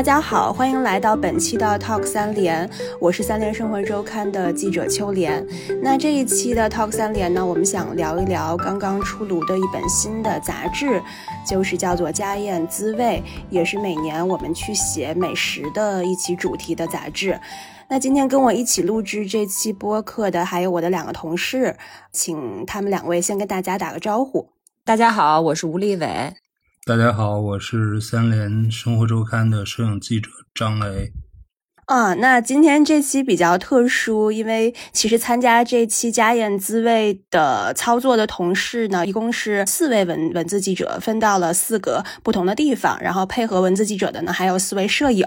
大家好，欢迎来到本期的 Talk 三联，我是三联生活周刊的记者秋莲。那这一期的 Talk 三联呢，我们想聊一聊刚刚出炉的一本新的杂志，就是叫做《家宴滋味》，也是每年我们去写美食的一期主题的杂志。那今天跟我一起录制这期播客的还有我的两个同事，请他们两位先跟大家打个招呼。大家好，我是吴立伟。大家好，我是三联生活周刊的摄影记者张雷。啊，那今天这期比较特殊，因为其实参加这期家宴滋味的操作的同事呢，一共是四位文文字记者，分到了四个不同的地方，然后配合文字记者的呢还有四位摄影。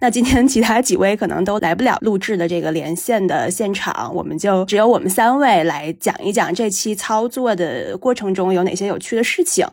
那今天其他几位可能都来不了录制的这个连线的现场，我们就只有我们三位来讲一讲这期操作的过程中有哪些有趣的事情。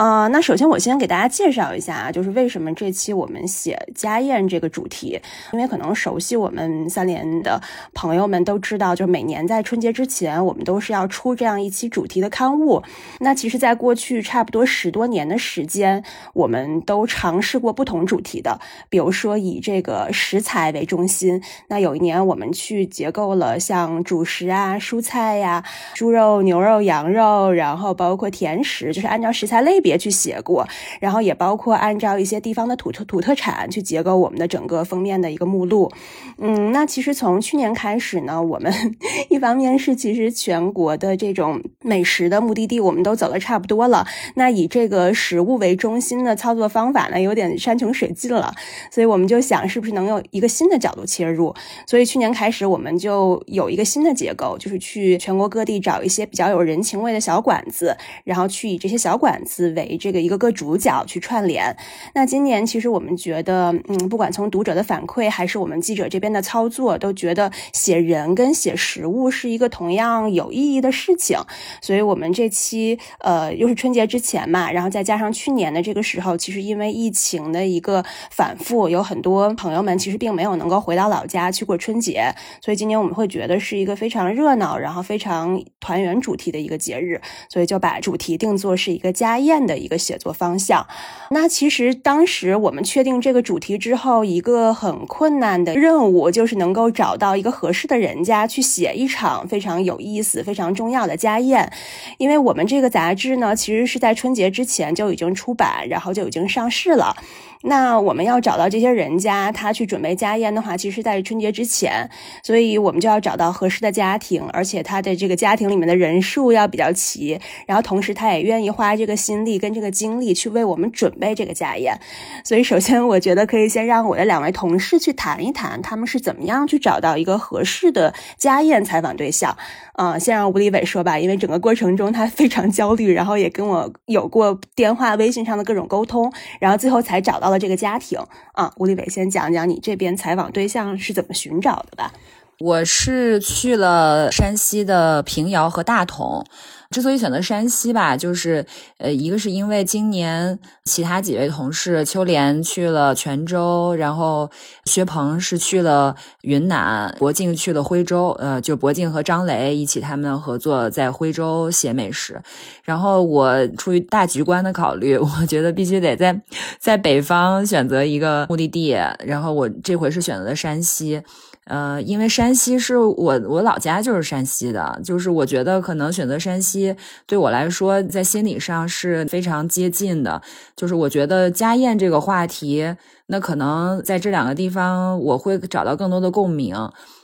呃，那首先我先给大家介绍一下啊，就是为什么这期我们写家宴这个主题，因为可能熟悉我们三联的朋友们都知道，就每年在春节之前，我们都是要出这样一期主题的刊物。那其实，在过去差不多十多年的时间，我们都尝试过不同主题的，比如说以这个食材为中心。那有一年我们去结构了像主食啊、蔬菜呀、猪肉、牛肉、羊肉，然后包括甜食，就是按照食材类。别也去写过，然后也包括按照一些地方的土特土特产去结构我们的整个封面的一个目录。嗯，那其实从去年开始呢，我们 一方面是其实全国的这种美食的目的地我们都走的差不多了，那以这个食物为中心的操作方法呢，有点山穷水尽了，所以我们就想是不是能有一个新的角度切入。所以去年开始，我们就有一个新的结构，就是去全国各地找一些比较有人情味的小馆子，然后去以这些小馆子。为这个一个个主角去串联。那今年其实我们觉得，嗯，不管从读者的反馈，还是我们记者这边的操作，都觉得写人跟写食物是一个同样有意义的事情。所以，我们这期呃又是春节之前嘛，然后再加上去年的这个时候，其实因为疫情的一个反复，有很多朋友们其实并没有能够回到老家去过春节。所以今年我们会觉得是一个非常热闹，然后非常团圆主题的一个节日，所以就把主题定做是一个家宴。的一个写作方向。那其实当时我们确定这个主题之后，一个很困难的任务就是能够找到一个合适的人家去写一场非常有意思、非常重要的家宴。因为我们这个杂志呢，其实是在春节之前就已经出版，然后就已经上市了。那我们要找到这些人家，他去准备家宴的话，其实在春节之前，所以我们就要找到合适的家庭，而且他的这个家庭里面的人数要比较齐，然后同时他也愿意花这个心力跟这个精力去为我们准备这个家宴。所以，首先我觉得可以先让我的两位同事去谈一谈，他们是怎么样去找到一个合适的家宴采访对象。嗯，先让吴立伟说吧，因为整个过程中他非常焦虑，然后也跟我有过电话、微信上的各种沟通，然后最后才找到了这个家庭。啊，吴立伟先讲讲你这边采访对象是怎么寻找的吧。我是去了山西的平遥和大同。之所以选择山西吧，就是呃，一个是因为今年其他几位同事，秋莲去了泉州，然后薛鹏是去了云南，博静去了徽州，呃，就博静和张雷一起他们合作在徽州写美食。然后我出于大局观的考虑，我觉得必须得在在北方选择一个目的地，然后我这回是选择了山西。呃，因为山西是我我老家就是山西的，就是我觉得可能选择山西对我来说在心理上是非常接近的，就是我觉得家宴这个话题，那可能在这两个地方我会找到更多的共鸣。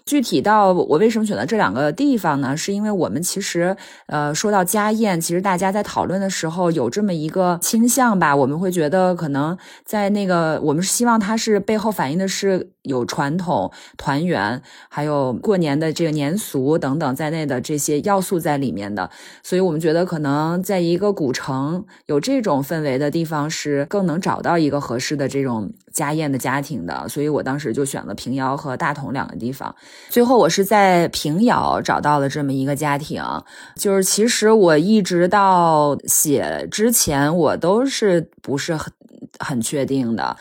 具体到我为什么选择这两个地方呢？是因为我们其实，呃，说到家宴，其实大家在讨论的时候有这么一个倾向吧，我们会觉得可能在那个，我们是希望它是背后反映的是有传统、团圆，还有过年的这个年俗等等在内的这些要素在里面的，所以我们觉得可能在一个古城有这种氛围的地方是更能找到一个合适的这种家宴的家庭的，所以我当时就选了平遥和大同两个地方。最后，我是在平遥找到了这么一个家庭。就是其实我一直到写之前，我都是不是很很确定的，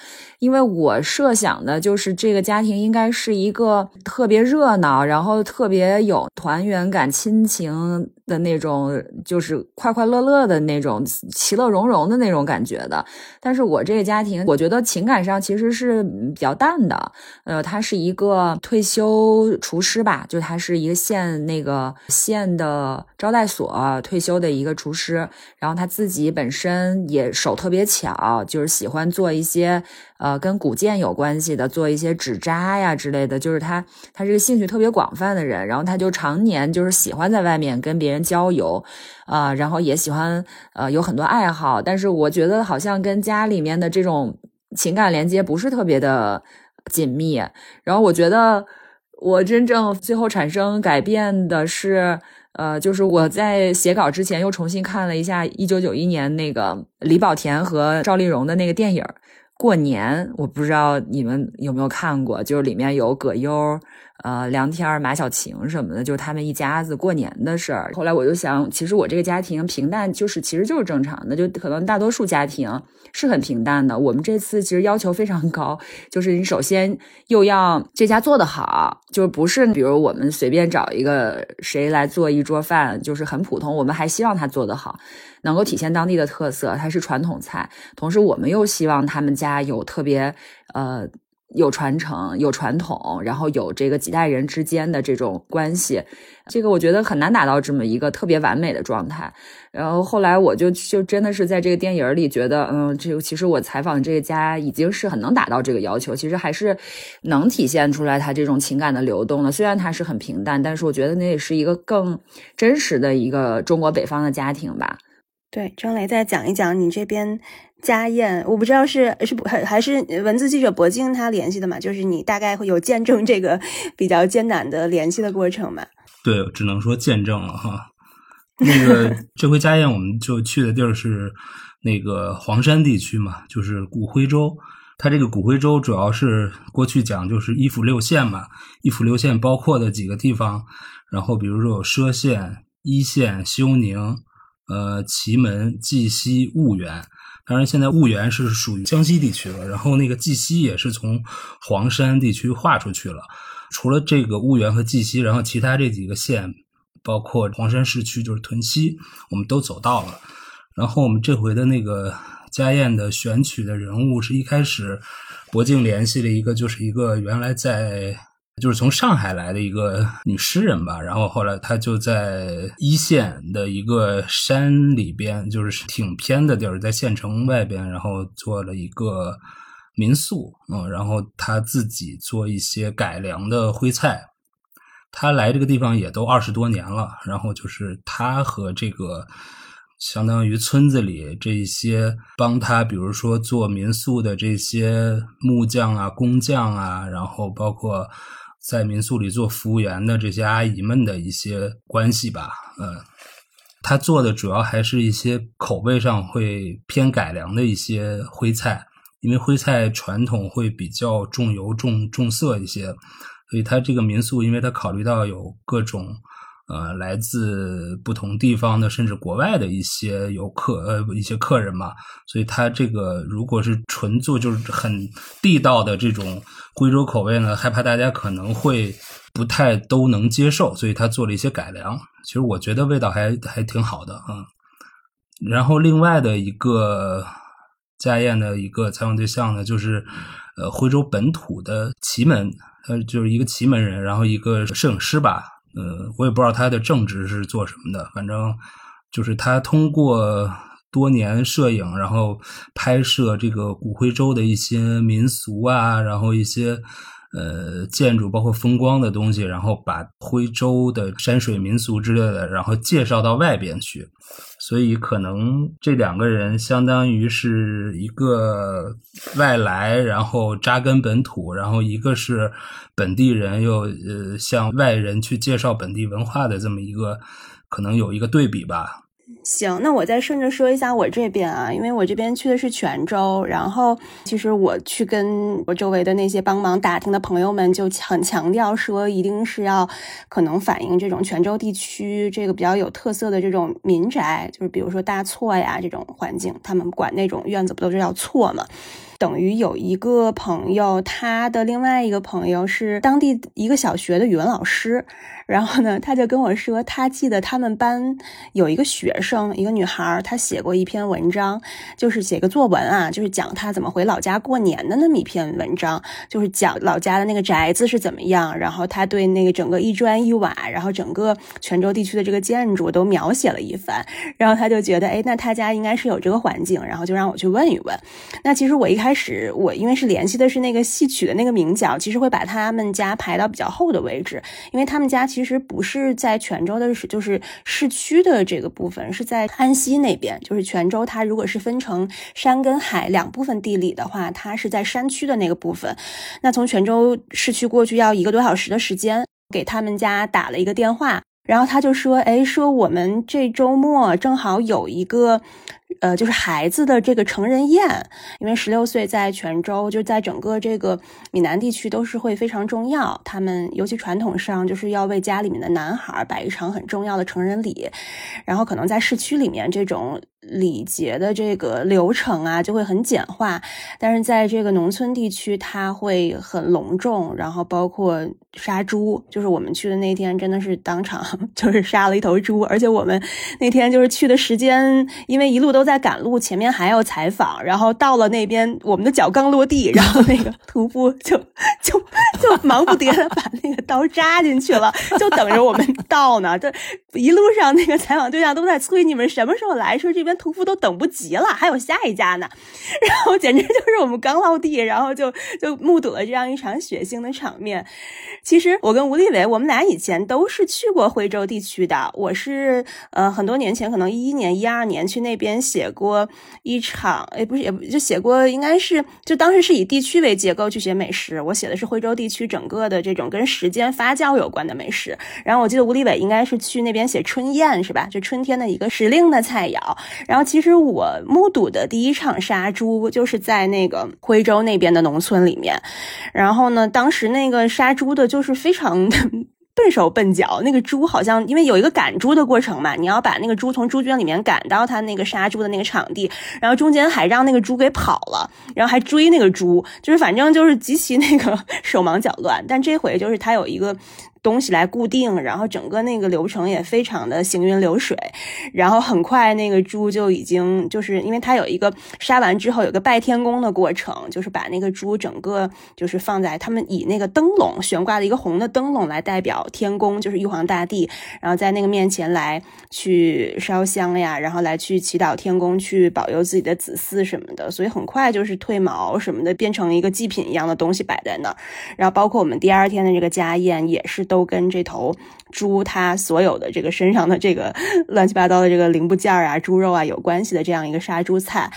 因为我设想的就是这个家庭应该是一个特别热闹，然后特别有团圆感、亲情的那种，就是快快乐乐的那种，其乐融融的那种感觉的。但是我这个家庭，我觉得情感上其实是比较淡的。呃，他是一个退休厨师吧，就他是一个县那个县的招待所退休的一个厨师，然后他自己本身也手特别巧，就是喜欢做一些。呃，跟古建有关系的，做一些纸扎呀之类的，就是他，他是个兴趣特别广泛的人，然后他就常年就是喜欢在外面跟别人交游，啊，然后也喜欢呃有很多爱好，但是我觉得好像跟家里面的这种情感连接不是特别的紧密，然后我觉得我真正最后产生改变的是，呃，就是我在写稿之前又重新看了一下一九九一年那个李保田和赵丽蓉的那个电影。过年，我不知道你们有没有看过，就是里面有葛优。呃，梁天、马小晴什么的，就是他们一家子过年的事儿。后来我就想，其实我这个家庭平淡，就是其实就是正常的，就可能大多数家庭是很平淡的。我们这次其实要求非常高，就是你首先又要这家做得好，就是不是比如我们随便找一个谁来做一桌饭，就是很普通。我们还希望他做得好，能够体现当地的特色，它是传统菜。同时，我们又希望他们家有特别呃。有传承，有传统，然后有这个几代人之间的这种关系，这个我觉得很难达到这么一个特别完美的状态。然后后来我就就真的是在这个电影里觉得，嗯，这个其实我采访这个家已经是很能达到这个要求，其实还是能体现出来他这种情感的流动的。虽然他是很平淡，但是我觉得那也是一个更真实的一个中国北方的家庭吧。对，张雷再讲一讲你这边。家宴，我不知道是是不还还是文字记者博静他联系的嘛？就是你大概会有见证这个比较艰难的联系的过程嘛？对，只能说见证了哈。那个 这回家宴，我们就去的地儿是那个黄山地区嘛，就是古徽州。它这个古徽州主要是过去讲就是一府六县嘛，一府六县包括的几个地方，然后比如说有歙县、黟县、休宁、呃祁门、绩溪、婺源。当然，现在婺源是属于江西地区了，然后那个绩溪也是从黄山地区划出去了。除了这个婺源和绩溪，然后其他这几个县，包括黄山市区，就是屯溪，我们都走到了。然后我们这回的那个家宴的选取的人物，是一开始博静联系了一个，就是一个原来在。就是从上海来的一个女诗人吧，然后后来她就在一线的一个山里边，就是挺偏的地儿，在县城外边，然后做了一个民宿，嗯，然后她自己做一些改良的徽菜。她来这个地方也都二十多年了，然后就是她和这个相当于村子里这些帮她，比如说做民宿的这些木匠啊、工匠啊，然后包括。在民宿里做服务员的这些阿姨们的一些关系吧，嗯，他做的主要还是一些口味上会偏改良的一些徽菜，因为徽菜传统会比较重油重重色一些，所以他这个民宿，因为他考虑到有各种。呃，来自不同地方的，甚至国外的一些游客，呃，一些客人嘛，所以他这个如果是纯做就是很地道的这种贵州口味呢，害怕大家可能会不太都能接受，所以他做了一些改良。其实我觉得味道还还挺好的啊。然后另外的一个家宴的一个采访对象呢，就是呃徽州本土的祁门，呃，就是一个祁门人，然后一个摄影师吧。呃，我也不知道他的正职是做什么的，反正就是他通过多年摄影，然后拍摄这个骨灰州的一些民俗啊，然后一些呃建筑，包括风光的东西，然后把徽州的山水民俗之类的，然后介绍到外边去。所以可能这两个人相当于是一个外来，然后扎根本土，然后一个是本地人，又呃向外人去介绍本地文化的这么一个，可能有一个对比吧。行，那我再顺着说一下我这边啊，因为我这边去的是泉州，然后其实我去跟我周围的那些帮忙打听的朋友们就很强调说，一定是要可能反映这种泉州地区这个比较有特色的这种民宅，就是比如说大错呀这种环境，他们管那种院子不都是叫错嘛？等于有一个朋友，他的另外一个朋友是当地一个小学的语文老师。然后呢，他就跟我说，他记得他们班有一个学生，一个女孩，她写过一篇文章，就是写个作文啊，就是讲她怎么回老家过年的那么一篇文章，就是讲老家的那个宅子是怎么样，然后他对那个整个一砖一瓦，然后整个泉州地区的这个建筑都描写了一番。然后他就觉得，哎，那他家应该是有这个环境，然后就让我去问一问。那其实我一开始我因为是联系的是那个戏曲的那个名角，其实会把他们家排到比较后的位置，因为他们家。其实不是在泉州的，是就是市区的这个部分，是在安溪那边。就是泉州，它如果是分成山跟海两部分地理的话，它是在山区的那个部分。那从泉州市区过去要一个多小时的时间。给他们家打了一个电话，然后他就说：“哎，说我们这周末正好有一个。”呃，就是孩子的这个成人宴，因为十六岁在泉州，就在整个这个闽南地区都是会非常重要。他们尤其传统上就是要为家里面的男孩摆一场很重要的成人礼，然后可能在市区里面这种。礼节的这个流程啊，就会很简化，但是在这个农村地区，它会很隆重，然后包括杀猪，就是我们去的那天，真的是当场 就是杀了一头猪，而且我们那天就是去的时间，因为一路都在赶路，前面还要采访，然后到了那边，我们的脚刚落地，然后那个屠夫就 就就忙不迭的把那个刀扎进去了，就等着我们到呢。这一路上那个采访对象都在催你们什么时候来，说这边。屠夫都等不及了，还有下一家呢，然后简直就是我们刚落地，然后就就目睹了这样一场血腥的场面。其实我跟吴立伟，我们俩以前都是去过徽州地区的。我是呃很多年前，可能一一年、一二年去那边写过一场，哎，不是，也不就写过，应该是就当时是以地区为结构去写美食。我写的是徽州地区整个的这种跟时间发酵有关的美食。然后我记得吴立伟应该是去那边写春宴，是吧？就春天的一个时令的菜肴。然后其实我目睹的第一场杀猪就是在那个徽州那边的农村里面，然后呢，当时那个杀猪的就是非常笨手笨脚，那个猪好像因为有一个赶猪的过程嘛，你要把那个猪从猪圈里面赶到他那个杀猪的那个场地，然后中间还让那个猪给跑了，然后还追那个猪，就是反正就是极其那个 手忙脚乱。但这回就是他有一个。东西来固定，然后整个那个流程也非常的行云流水，然后很快那个猪就已经就是因为它有一个杀完之后有个拜天公的过程，就是把那个猪整个就是放在他们以那个灯笼悬挂的一个红的灯笼来代表天宫，就是玉皇大帝，然后在那个面前来去烧香呀，然后来去祈祷天公去保佑自己的子嗣什么的，所以很快就是褪毛什么的变成一个祭品一样的东西摆在那儿，然后包括我们第二天的这个家宴也是都。都跟这头猪它所有的这个身上的这个乱七八糟的这个零部件啊、猪肉啊有关系的这样一个杀猪菜。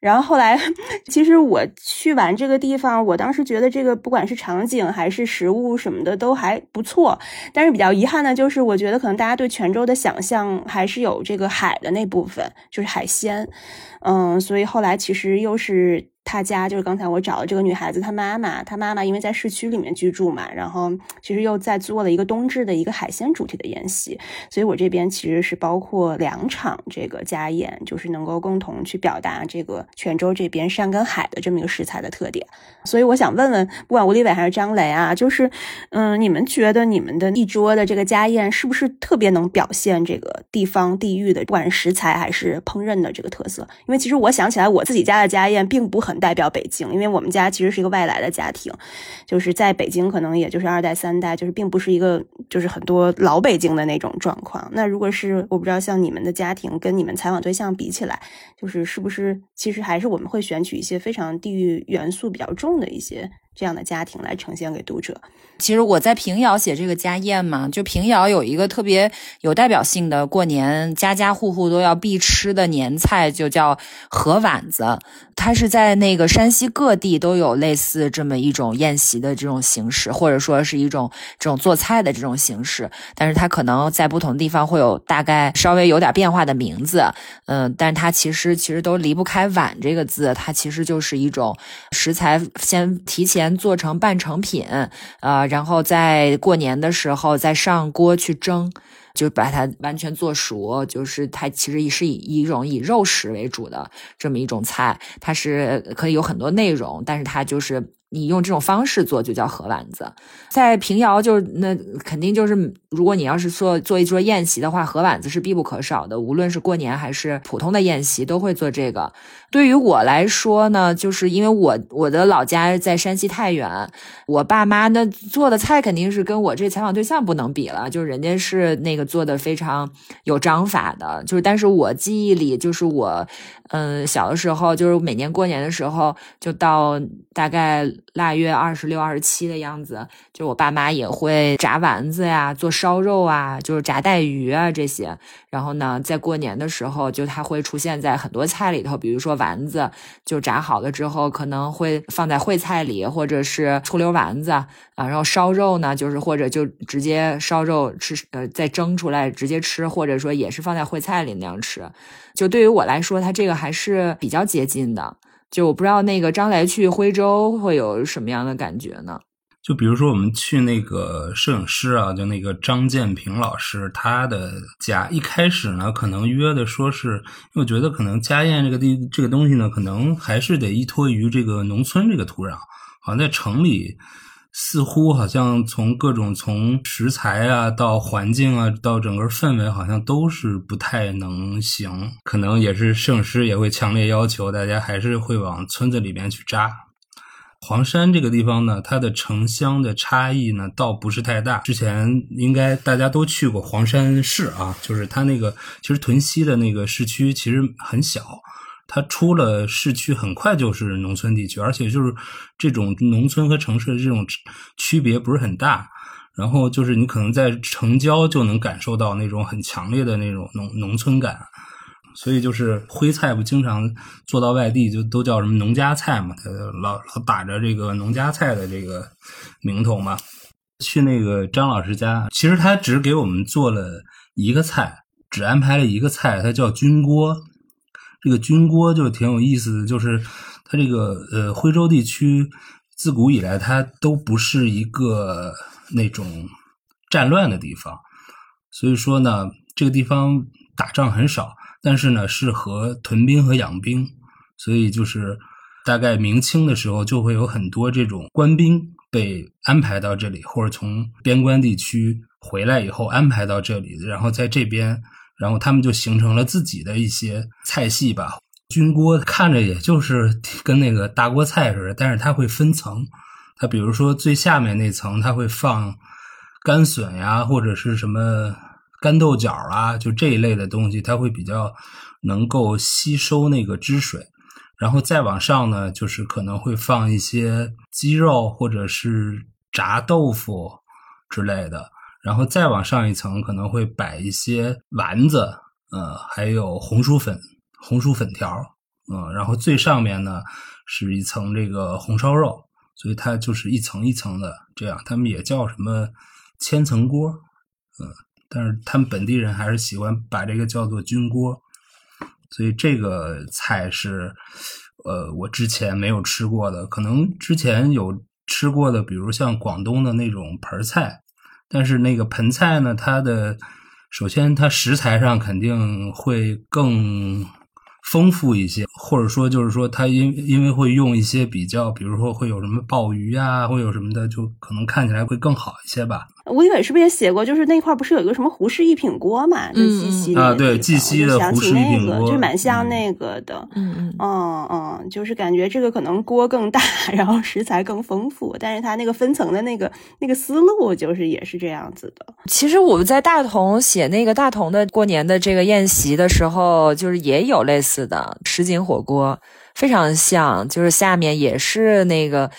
然后后来，其实我去完这个地方，我当时觉得这个不管是场景还是食物什么的都还不错。但是比较遗憾的就是，我觉得可能大家对泉州的想象还是有这个海的那部分，就是海鲜。嗯，所以后来其实又是。他家就是刚才我找的这个女孩子，她妈妈，她妈妈因为在市区里面居住嘛，然后其实又在做了一个冬至的一个海鲜主题的宴席，所以我这边其实是包括两场这个家宴，就是能够共同去表达这个泉州这边山跟海的这么一个食材的特点。所以我想问问，不管吴立伟还是张雷啊，就是嗯，你们觉得你们的一桌的这个家宴是不是特别能表现这个地方地域的，不管是食材还是烹饪的这个特色？因为其实我想起来，我自己家的家宴并不很。代表北京，因为我们家其实是一个外来的家庭，就是在北京可能也就是二代三代，就是并不是一个就是很多老北京的那种状况。那如果是我不知道像你们的家庭跟你们采访对象比起来，就是是不是其实还是我们会选取一些非常地域元素比较重的一些这样的家庭来呈现给读者。其实我在平遥写这个家宴嘛，就平遥有一个特别有代表性的过年家家户户都要必吃的年菜，就叫河碗子。它是在那个山西各地都有类似这么一种宴席的这种形式，或者说是一种这种做菜的这种形式。但是它可能在不同地方会有大概稍微有点变化的名字，嗯，但是它其实其实都离不开“碗”这个字，它其实就是一种食材先提前做成半成品，呃。然后在过年的时候再上锅去蒸，就把它完全做熟。就是它其实是以一种以肉食为主的这么一种菜，它是可以有很多内容，但是它就是你用这种方式做就叫河丸子。在平遥就是那肯定就是，如果你要是做做一桌宴席的话，河丸子是必不可少的。无论是过年还是普通的宴席，都会做这个。对于我来说呢，就是因为我我的老家在山西太原，我爸妈那做的菜肯定是跟我这采访对象不能比了，就是人家是那个做的非常有章法的，就是但是我记忆里就是我，嗯，小的时候就是每年过年的时候，就到大概腊月二十六、二十七的样子，就我爸妈也会炸丸子呀，做烧肉啊，就是炸带鱼啊这些，然后呢，在过年的时候，就它会出现在很多菜里头，比如说。丸子就炸好了之后，可能会放在烩菜里，或者是醋溜丸子啊。然后烧肉呢，就是或者就直接烧肉吃，呃，再蒸出来直接吃，或者说也是放在烩菜里那样吃。就对于我来说，它这个还是比较接近的。就我不知道那个张来去徽州会有什么样的感觉呢？就比如说，我们去那个摄影师啊，就那个张建平老师他的家，一开始呢，可能约的说是，因为我觉得可能家宴这个地这个东西呢，可能还是得依托于这个农村这个土壤。好像在城里，似乎好像从各种从食材啊到环境啊到整个氛围，好像都是不太能行。可能也是摄影师也会强烈要求大家还是会往村子里面去扎。黄山这个地方呢，它的城乡的差异呢，倒不是太大。之前应该大家都去过黄山市啊，就是它那个其实屯溪的那个市区其实很小，它出了市区很快就是农村地区，而且就是这种农村和城市的这种区别不是很大。然后就是你可能在城郊就能感受到那种很强烈的那种农农村感。所以就是徽菜不经常做到外地，就都叫什么农家菜嘛，他老老打着这个农家菜的这个名头嘛。去那个张老师家，其实他只给我们做了一个菜，只安排了一个菜，它叫菌锅。这个军锅就挺有意思的，就是它这个呃徽州地区自古以来它都不是一个那种战乱的地方，所以说呢，这个地方打仗很少。但是呢，适合屯兵和养兵，所以就是大概明清的时候，就会有很多这种官兵被安排到这里，或者从边关地区回来以后安排到这里，然后在这边，然后他们就形成了自己的一些菜系吧。军锅看着也就是跟那个大锅菜似的，但是它会分层，它比如说最下面那层，它会放干笋呀，或者是什么。干豆角啊，就这一类的东西，它会比较能够吸收那个汁水，然后再往上呢，就是可能会放一些鸡肉或者是炸豆腐之类的，然后再往上一层可能会摆一些丸子，呃，还有红薯粉、红薯粉条，嗯，然后最上面呢是一层这个红烧肉，所以它就是一层一层的这样，他们也叫什么千层锅，嗯。但是他们本地人还是喜欢把这个叫做菌锅，所以这个菜是，呃，我之前没有吃过的，可能之前有吃过的，比如像广东的那种盆菜，但是那个盆菜呢，它的首先它食材上肯定会更。丰富一些，或者说就是说，它因因为会用一些比较，比如说会有什么鲍鱼啊，会有什么的，就可能看起来会更好一些吧。吴一伟是不是也写过？就是那块不是有一个什么胡氏一品锅嘛？就鸡西啊，对，鸡西的胡氏一品锅，就蛮像那个的。嗯嗯嗯嗯，就是感觉这个可能锅更大，然后食材更丰富，但是它那个分层的那个那个思路就是也是这样子的。其实我们在大同写那个大同的过年的这个宴席的时候，就是也有类似的什锦火锅，非常像，就是下面也是那个。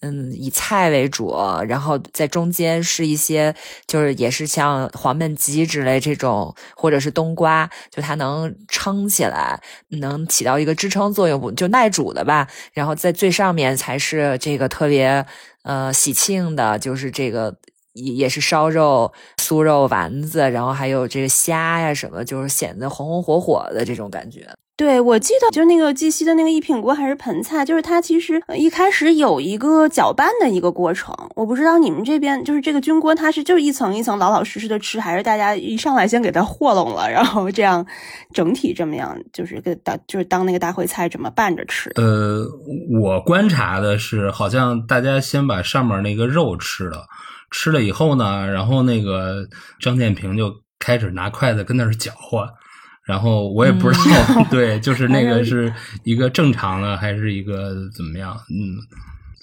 嗯，以菜为主，然后在中间是一些，就是也是像黄焖鸡之类这种，或者是冬瓜，就它能撑起来，能起到一个支撑作用，就耐煮的吧。然后在最上面才是这个特别呃喜庆的，就是这个也也是烧肉、酥肉丸子，然后还有这个虾呀什么，就是显得红红火火的这种感觉。对，我记得就那个鸡西的那个一品锅还是盆菜，就是它其实一开始有一个搅拌的一个过程。我不知道你们这边就是这个菌锅，它是就一层一层老老实实的吃，还是大家一上来先给它和拢了，然后这样整体这么样，就是给当就是当那个大烩菜这么拌着吃？呃，我观察的是，好像大家先把上面那个肉吃了，吃了以后呢，然后那个张建平就开始拿筷子跟那儿搅和。然后我也不知道，对，就是那个是一个正常的，还是一个怎么样？嗯，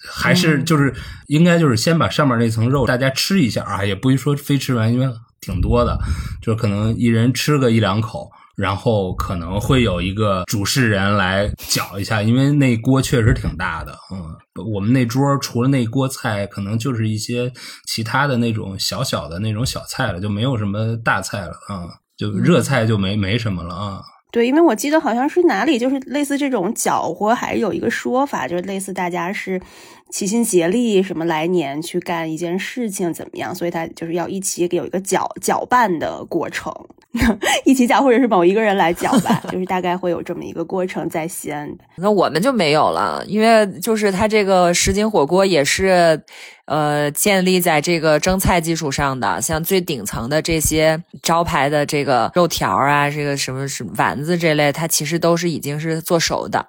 还是就是应该就是先把上面那层肉大家吃一下啊，也不说非吃完，因为挺多的，就是可能一人吃个一两口，然后可能会有一个主事人来搅一下，因为那锅确实挺大的。嗯，我们那桌除了那锅菜，可能就是一些其他的那种小小的那种小菜了，就没有什么大菜了啊。就热菜就没没什么了啊。对，因为我记得好像是哪里，就是类似这种搅和，还是有一个说法，就是类似大家是齐心协力，什么来年去干一件事情怎么样，所以他就是要一起有一个搅搅拌的过程，一起讲，或者是某一个人来讲吧，就是大概会有这么一个过程在西安。那我们就没有了，因为就是它这个什锦火锅也是。呃，建立在这个蒸菜基础上的，像最顶层的这些招牌的这个肉条啊，这个什么什么丸子这类，它其实都是已经是做熟的。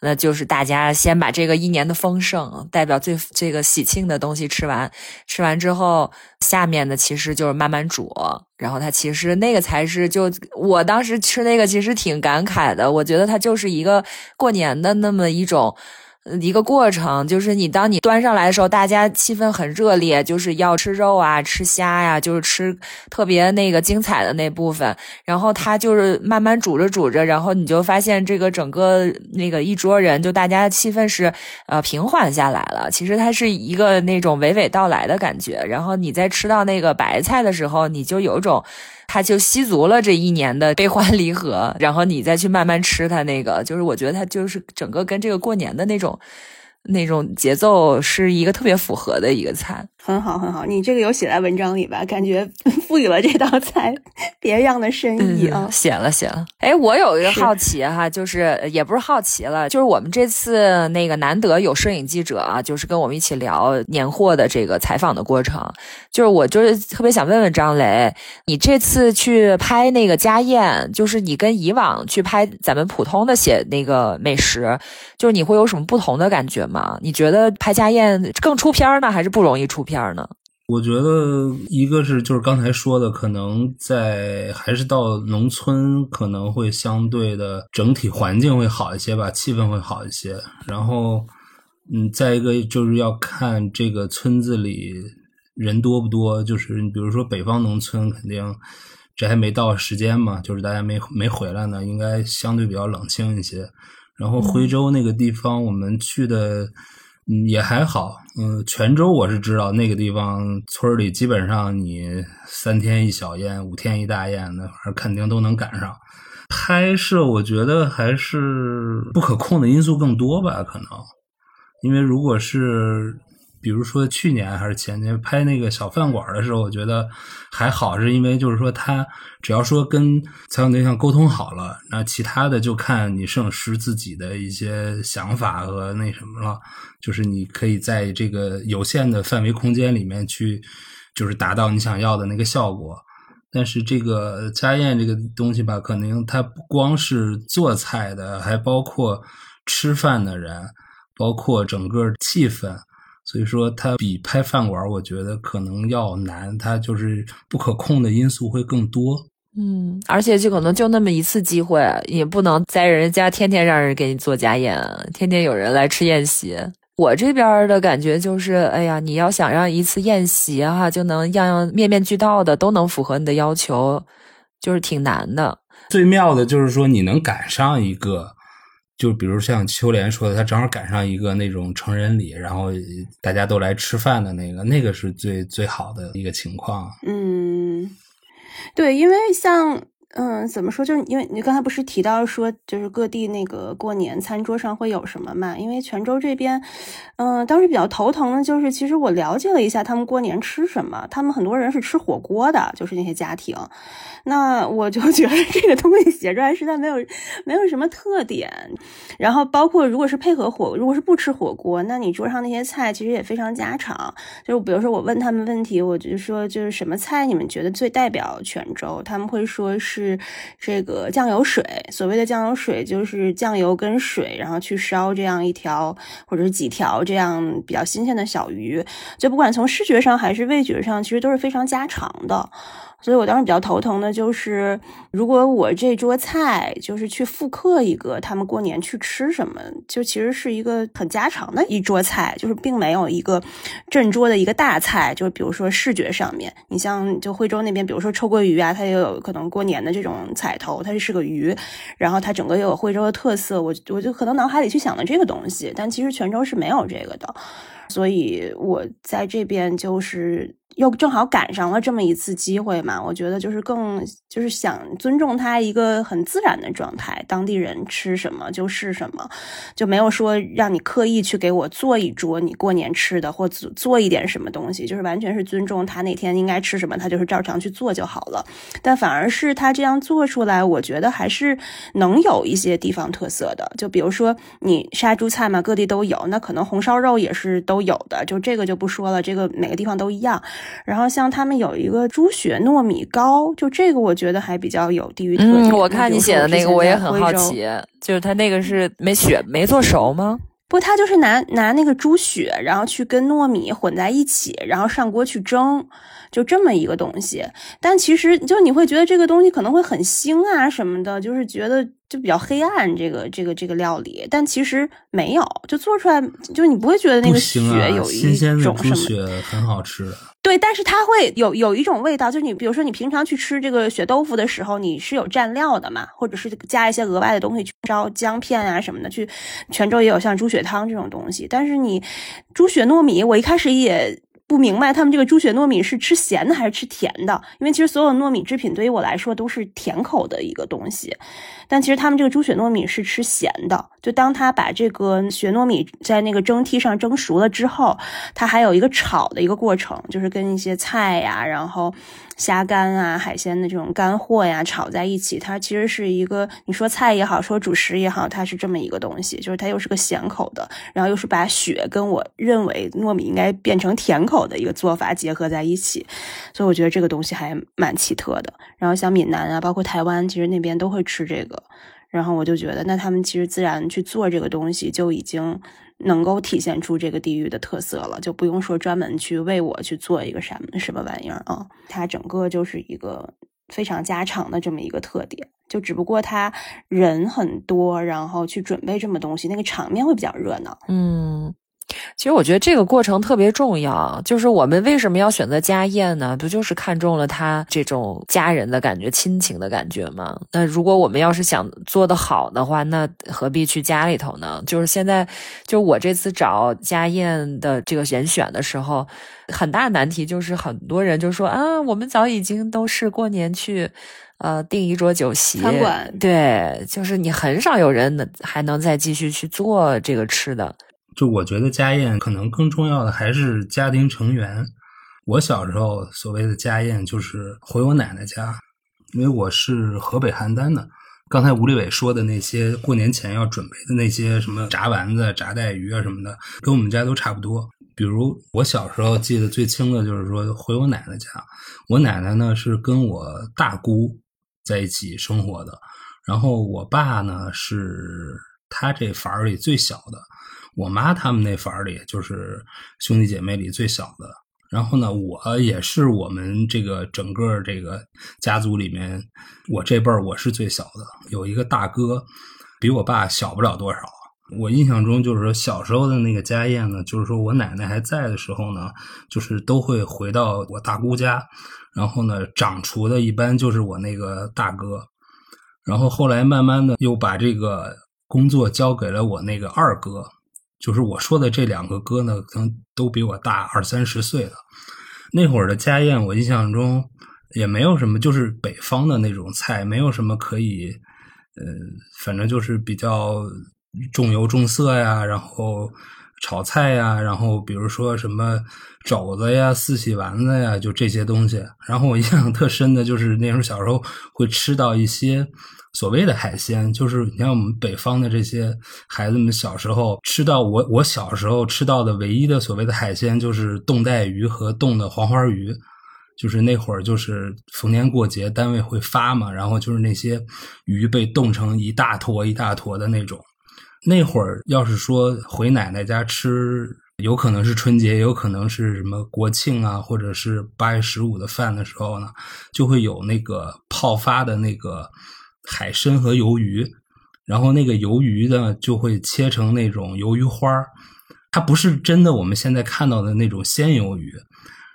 那就是大家先把这个一年的丰盛，代表最这个喜庆的东西吃完，吃完之后，下面的其实就是慢慢煮。然后它其实那个才是，就我当时吃那个其实挺感慨的，我觉得它就是一个过年的那么一种。一个过程，就是你当你端上来的时候，大家气氛很热烈，就是要吃肉啊，吃虾呀，就是吃特别那个精彩的那部分。然后它就是慢慢煮着煮着，然后你就发现这个整个那个一桌人，就大家气氛是呃平缓下来了。其实它是一个那种娓娓道来的感觉。然后你在吃到那个白菜的时候，你就有种。他就吸足了这一年的悲欢离合，然后你再去慢慢吃它那个，就是我觉得它就是整个跟这个过年的那种。那种节奏是一个特别符合的一个菜，很好很好。你这个有写在文章里吧？感觉 赋予了这道菜 别样的深意啊。写了写了。哎，我有一个好奇哈，就是也不是好奇了，就是我们这次那个难得有摄影记者啊，就是跟我们一起聊年货的这个采访的过程。就是我就是特别想问问张雷，你这次去拍那个家宴，就是你跟以往去拍咱们普通的写那个美食，就是你会有什么不同的感觉吗？你觉得拍家宴更出片呢，还是不容易出片呢？我觉得一个是就是刚才说的，可能在还是到农村可能会相对的整体环境会好一些吧，气氛会好一些。然后，嗯，再一个就是要看这个村子里人多不多。就是你比如说北方农村，肯定这还没到时间嘛，就是大家没没回来呢，应该相对比较冷清一些。然后徽州那个地方，我们去的，嗯，也还好。嗯，泉州我是知道那个地方，村里基本上你三天一小宴，五天一大宴，那反正肯定都能赶上。拍摄我觉得还是不可控的因素更多吧，可能，因为如果是。比如说去年还是前年拍那个小饭馆的时候，我觉得还好，是因为就是说他只要说跟采访对象沟通好了，那其他的就看你摄影师自己的一些想法和那什么了。就是你可以在这个有限的范围空间里面去，就是达到你想要的那个效果。但是这个家宴这个东西吧，可能它不光是做菜的，还包括吃饭的人，包括整个气氛。所以说，它比拍饭馆，我觉得可能要难，它就是不可控的因素会更多。嗯，而且就可能就那么一次机会，也不能在人家天天让人给你做家宴，天天有人来吃宴席。我这边的感觉就是，哎呀，你要想让一次宴席哈就能样样面面俱到的都能符合你的要求，就是挺难的。最妙的就是说，你能赶上一个。就比如像秋莲说的，他正好赶上一个那种成人礼，然后大家都来吃饭的那个，那个是最最好的一个情况。嗯，对，因为像。嗯，怎么说？就是因为你刚才不是提到说，就是各地那个过年餐桌上会有什么嘛？因为泉州这边，嗯，当时比较头疼的就是，其实我了解了一下他们过年吃什么，他们很多人是吃火锅的，就是那些家庭。那我就 觉得这个东西写出来实在没有没有什么特点。然后包括如果是配合火，如果是不吃火锅，那你桌上那些菜其实也非常家常。就比如说我问他们问题，我就说就是什么菜你们觉得最代表泉州？他们会说是。这个酱油水，所谓的酱油水就是酱油跟水，然后去烧这样一条或者是几条这样比较新鲜的小鱼，就不管从视觉上还是味觉上，其实都是非常家常的。所以我当时比较头疼的就是，如果我这桌菜就是去复刻一个他们过年去吃什么，就其实是一个很家常的一桌菜，就是并没有一个正桌的一个大菜。就是比如说视觉上面，你像就惠州那边，比如说臭鳜鱼啊，它也有可能过年的这种彩头，它是个鱼，然后它整个又有惠州的特色，我我就可能脑海里去想的这个东西，但其实泉州是没有这个的，所以我在这边就是。又正好赶上了这么一次机会嘛，我觉得就是更就是想尊重他一个很自然的状态，当地人吃什么就是什么，就没有说让你刻意去给我做一桌你过年吃的，或做做一点什么东西，就是完全是尊重他那天应该吃什么，他就是照常去做就好了。但反而是他这样做出来，我觉得还是能有一些地方特色的，就比如说你杀猪菜嘛，各地都有，那可能红烧肉也是都有的，就这个就不说了，这个每个地方都一样。然后像他们有一个猪血糯米糕，就这个我觉得还比较有地域特点。我看你写的那个我也很好奇，就是他那个是没血没做熟吗？不，他就是拿拿那个猪血，然后去跟糯米混在一起，然后上锅去蒸，就这么一个东西。但其实就你会觉得这个东西可能会很腥啊什么的，就是觉得。就比较黑暗，这个这个这个料理，但其实没有，就做出来，就你不会觉得那个血有一种什么血很好吃。对，但是它会有有一种味道，就是你比如说你平常去吃这个血豆腐的时候，你是有蘸料的嘛，或者是加一些额外的东西去烧姜片啊什么的，去泉州也有像猪血汤这种东西，但是你猪血糯米，我一开始也。不明白他们这个猪血糯米是吃咸的还是吃甜的？因为其实所有糯米制品对于我来说都是甜口的一个东西，但其实他们这个猪血糯米是吃咸的。就当他把这个血糯米在那个蒸屉上蒸熟了之后，它还有一个炒的一个过程，就是跟一些菜呀，然后。虾干啊，海鲜的这种干货呀，炒在一起，它其实是一个你说菜也好，说主食也好，它是这么一个东西，就是它又是个咸口的，然后又是把血跟我认为糯米应该变成甜口的一个做法结合在一起，所以我觉得这个东西还蛮奇特的。然后像闽南啊，包括台湾，其实那边都会吃这个，然后我就觉得，那他们其实自然去做这个东西就已经。能够体现出这个地域的特色了，就不用说专门去为我去做一个什么什么玩意儿啊，它整个就是一个非常家常的这么一个特点，就只不过他人很多，然后去准备这么东西，那个场面会比较热闹，嗯。其实我觉得这个过程特别重要，就是我们为什么要选择家宴呢？不就是看中了他这种家人的感觉、亲情的感觉吗？那如果我们要是想做得好的话，那何必去家里头呢？就是现在，就我这次找家宴的这个人选的时候，很大难题就是很多人就说啊，我们早已经都是过年去，呃，订一桌酒席，餐馆，对，就是你很少有人能还能再继续去做这个吃的。就我觉得家宴可能更重要的还是家庭成员。我小时候所谓的家宴就是回我奶奶家，因为我是河北邯郸的。刚才吴立伟说的那些过年前要准备的那些什么炸丸子、炸带鱼啊什么的，跟我们家都差不多。比如我小时候记得最清的就是说回我奶奶家，我奶奶呢是跟我大姑在一起生活的，然后我爸呢是他这房里最小的。我妈他们那房里就是兄弟姐妹里最小的，然后呢，我也是我们这个整个这个家族里面，我这辈儿我是最小的，有一个大哥，比我爸小不了多少。我印象中就是说小时候的那个家宴呢，就是说我奶奶还在的时候呢，就是都会回到我大姑家，然后呢，掌厨的一般就是我那个大哥，然后后来慢慢的又把这个。工作交给了我那个二哥，就是我说的这两个哥呢，可能都比我大二三十岁了。那会儿的家宴，我印象中也没有什么，就是北方的那种菜，没有什么可以，呃，反正就是比较重油重色呀，然后炒菜呀，然后比如说什么肘子呀、四喜丸子呀，就这些东西。然后我印象特深的就是那时候小时候会吃到一些所谓的海鲜，就是你像我们北方的这些孩子们小时候吃到我我小时候吃到的唯一的所谓的海鲜就是冻带鱼和冻的黄花鱼。就是那会儿，就是逢年过节单位会发嘛，然后就是那些鱼被冻成一大坨一大坨的那种。那会儿要是说回奶奶家吃，有可能是春节，有可能是什么国庆啊，或者是八月十五的饭的时候呢，就会有那个泡发的那个海参和鱿鱼，然后那个鱿鱼呢就会切成那种鱿鱼花儿，它不是真的我们现在看到的那种鲜鱿鱼。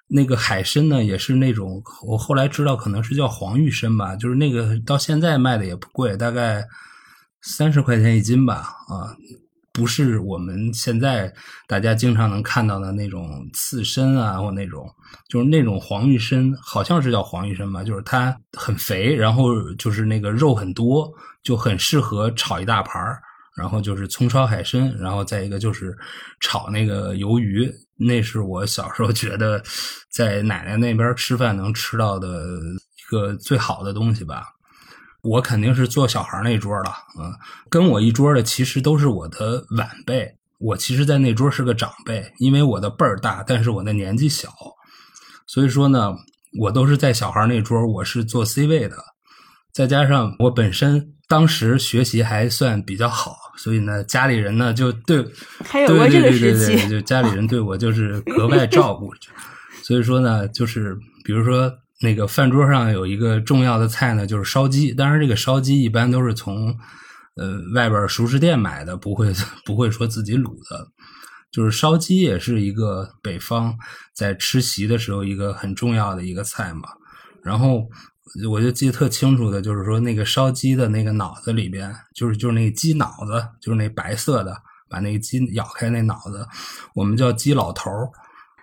那个海参呢，也是那种我后来知道可能是叫黄玉参吧，就是那个到现在卖的也不贵，大概三十块钱一斤吧，啊，不是我们现在大家经常能看到的那种刺身啊，或那种就是那种黄玉参，好像是叫黄玉参吧，就是它很肥，然后就是那个肉很多，就很适合炒一大盘儿。然后就是葱烧海参，然后再一个就是炒那个鱿鱼，那是我小时候觉得在奶奶那边吃饭能吃到的一个最好的东西吧。我肯定是坐小孩那桌了，嗯，跟我一桌的其实都是我的晚辈，我其实，在那桌是个长辈，因为我的辈儿大，但是我的年纪小，所以说呢，我都是在小孩那桌，我是坐 C 位的，再加上我本身当时学习还算比较好。所以呢，家里人呢就对，还有过这个时期，就家里人对我就是格外照顾。所以说呢，就是比如说那个饭桌上有一个重要的菜呢，就是烧鸡。当然，这个烧鸡一般都是从呃外边熟食店买的，不会 不会说自己卤的。就是烧鸡也是一个北方在吃席的时候一个很重要的一个菜嘛。然后。我就记得特清楚的，就是说那个烧鸡的那个脑子里边，就是就是那个鸡脑子，就是那白色的，把那个鸡咬开那脑子，我们叫鸡老头儿。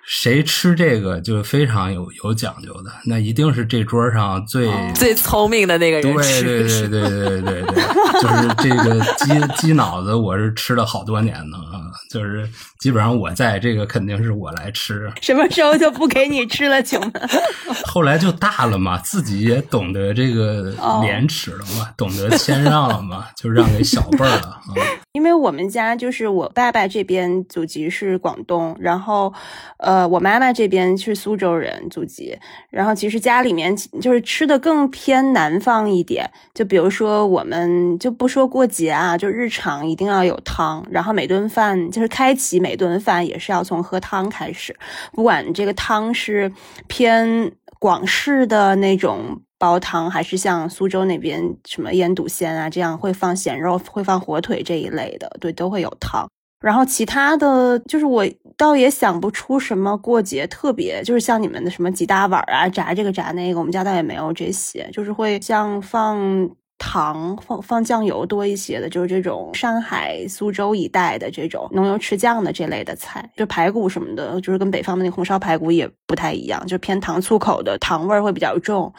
谁吃这个就非常有有讲究的，那一定是这桌上最最聪明的那个人吃。对对对对对对对，就是这个鸡鸡脑子，我是吃了好多年呢啊，就是基本上我在这个肯定是我来吃。什么时候就不给你吃了，请问？后来就大了嘛，自己也懂得这个廉耻了嘛，懂得谦让了嘛，就让给小辈儿了啊。因为我们家就是我爸爸这边祖籍是广东，然后呃。呃，我妈妈这边是苏州人祖籍，然后其实家里面就是吃的更偏南方一点，就比如说我们就不说过节啊，就日常一定要有汤，然后每顿饭就是开启每顿饭也是要从喝汤开始，不管这个汤是偏广式的那种煲汤，还是像苏州那边什么腌笃鲜啊这样会放咸肉、会放火腿这一类的，对，都会有汤。然后其他的就是我倒也想不出什么过节特别，就是像你们的什么几大碗啊，炸这个炸那个，我们家倒也没有这些，就是会像放糖、放放酱油多一些的，就是这种上海、苏州一带的这种浓油赤酱的这类的菜，就排骨什么的，就是跟北方的那红烧排骨也不太一样，就偏糖醋口的，糖味儿会比较重，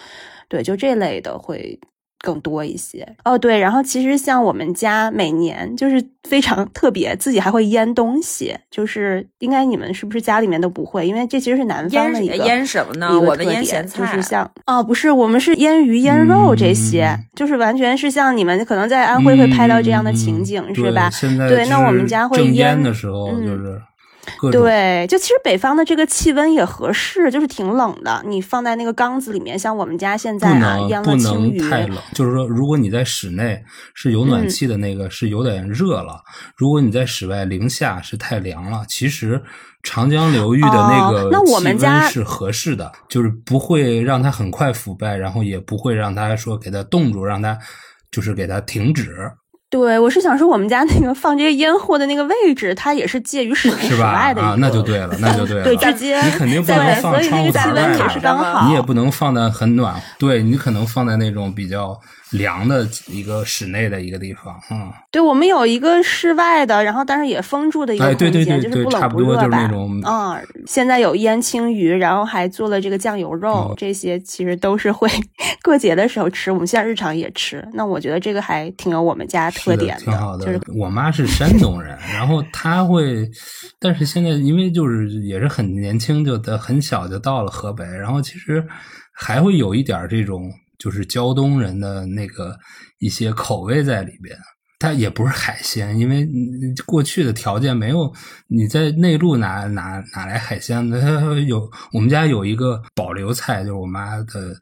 对，就这类的会。更多一些哦，对，然后其实像我们家每年就是非常特别，自己还会腌东西，就是应该你们是不是家里面都不会？因为这其实是南方的一个腌什么呢？我们腌咸菜，就是像哦，不是，我们是腌鱼、腌肉这些，就是完全是像你们可能在安徽会拍到这样的情景，是吧？对，那我们家会腌的时候就是。对，就其实北方的这个气温也合适，就是挺冷的。你放在那个缸子里面，像我们家现在啊，腌了青鱼，太冷。就是说，如果你在室内是有暖气的那个，是有点热了；如果你在室外零下是太凉了。其实长江流域的那个那我们家是合适的，就是不会让它很快腐败，然后也不会让它说给它冻住，让它就是给它停止。对，我是想说，我们家那个放这些烟货的那个位置，它也是介于室内室外的啊，那就对了，那就对了。对，直接你肯定不能放窗户台，也是刚好。你也不能放在很暖，对你可能放在那种比较凉的一个室内的一个地方，嗯，对，我们有一个室外的，然后但是也封住的一个哎，空间，对对对对，就是不冷不多就是冷热吧那。种，嗯，现在有腌青鱼，然后还做了这个酱油肉，哦这些其实都是会过节的时候吃，我们现在日常也吃。那我觉得这个还挺有我们家特点的点挺好的。就是我妈是山东人，然后她会，但是现在因为就是也是很年轻，就的很小就到了河北，然后其实还会有一点这种就是胶东人的那个一些口味在里边。它也不是海鲜，因为过去的条件没有你在内陆哪哪哪来海鲜呢？它有我们家有一个保留菜，就是我妈的，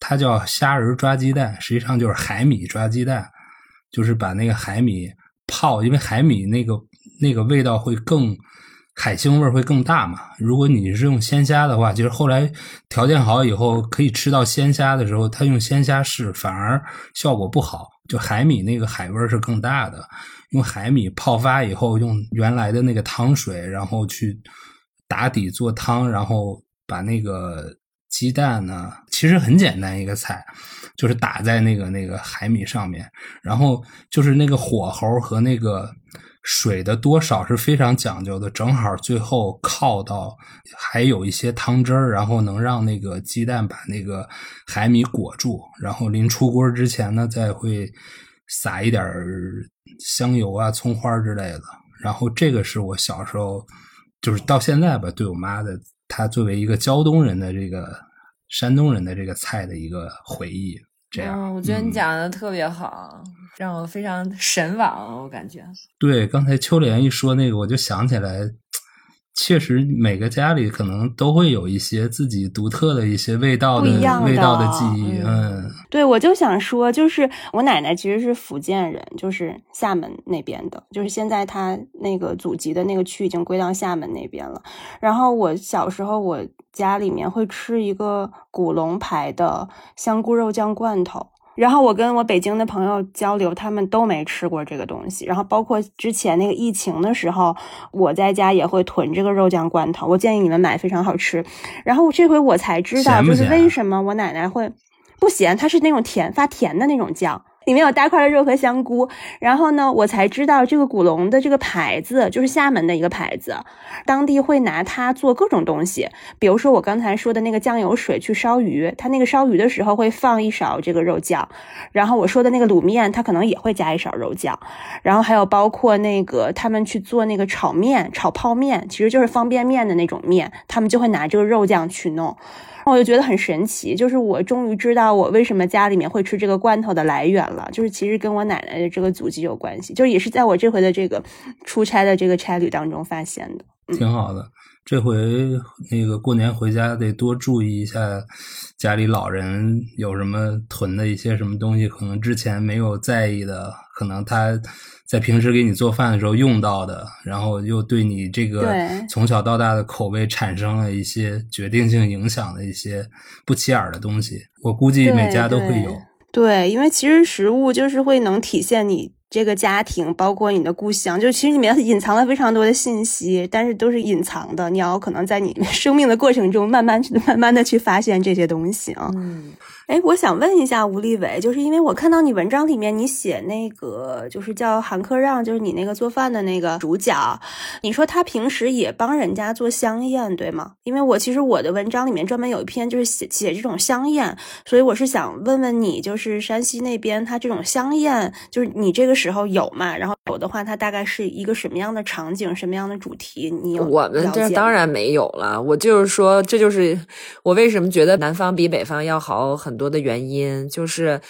它叫虾仁抓鸡蛋，实际上就是海米抓鸡蛋。就是把那个海米泡，因为海米那个那个味道会更海腥味会更大嘛。如果你是用鲜虾的话，就是后来条件好以后可以吃到鲜虾的时候，它用鲜虾试反而效果不好。就海米那个海味是更大的，用海米泡发以后，用原来的那个汤水，然后去打底做汤，然后把那个鸡蛋呢，其实很简单一个菜，就是打在那个那个海米上面，然后就是那个火候和那个水的多少是非常讲究的，正好最后靠到还有一些汤汁儿，然后能让那个鸡蛋把那个海米裹住，然后临出锅之前呢，再会撒一点儿香油啊、葱花之类的。然后这个是我小时候，就是到现在吧，对我妈的，她作为一个胶东人的这个山东人的这个菜的一个回忆。这样，嗯，我觉得你嗯讲的特别好，让我非常神往，我感觉。对，刚才秋莲一说那个，我就想起来，确实每个家里可能都会有一些自己独特的一些味道的不一样味道的的记忆。嗯嗯，对，我就想说，就是我奶奶其实是福建人，就是厦门那边的，就是现在她那个祖籍的那个区已经归到厦门那边了。然后我小时候，我家里面会吃一个古龙牌的香菇肉酱罐头。然后我跟我北京的朋友交流，他们都没吃过这个东西。然后包括之前那个疫情的时候，我在家也会囤这个肉酱罐头。我建议你们买，非常好吃。然后这回我才知道，就是为什么我奶奶会不咸，它是那种甜发甜的那种酱，里面有大块的肉和香菇。然后呢，我才知道这个古龙的这个牌子就是厦门的一个牌子，当地会拿它做各种东西，比如说我刚才说的那个酱油水去烧鱼，它那个烧鱼的时候会放一勺这个肉酱，然后我说的那个卤面，它可能也会加一勺肉酱，然后还有包括那个他们去做那个炒面、炒泡面，其实就是方便面的那种面，他们就会拿这个肉酱去弄。我就觉得很神奇，就是我终于知道我为什么家里面会吃这个罐头的来源了，就是其实跟我奶奶的这个祖籍有关系，就也是在我这回的这个出差的这个差旅当中发现的。挺好的。这回那个过年回家得多注意一下，家里老人有什么囤的一些什么东西，可能之前没有在意的，可能他在平时给你做饭的时候用到的，然后又对你这个从小到大的口味产生了一些决定性影响的一些不起眼儿的东西，我估计每家都会有。对，因为其实食物就是会能体现你这个家庭，包括你的故乡，就其实里面隐藏了非常多的信息，但是都是隐藏的，你要可能在你 生命的过程中慢慢去、慢慢的去发现这些东西啊。嗯，哎，我想问一下吴立伟，就是因为我看到你文章里面你写那个就是叫韩克让，就是你那个做饭的那个主角，你说他平时也帮人家做香宴，对吗？因为我其实我的文章里面专门有一篇就是写写这种香宴，所以我是想问问你，就是山西那边他这种香宴，就是你这个时候有吗？然后有的话，它大概是一个什么样的场景，什么样的主题？你有我们这当然没有了。我就是说，这就是我为什么觉得南方比北方要好很多的原因，就是。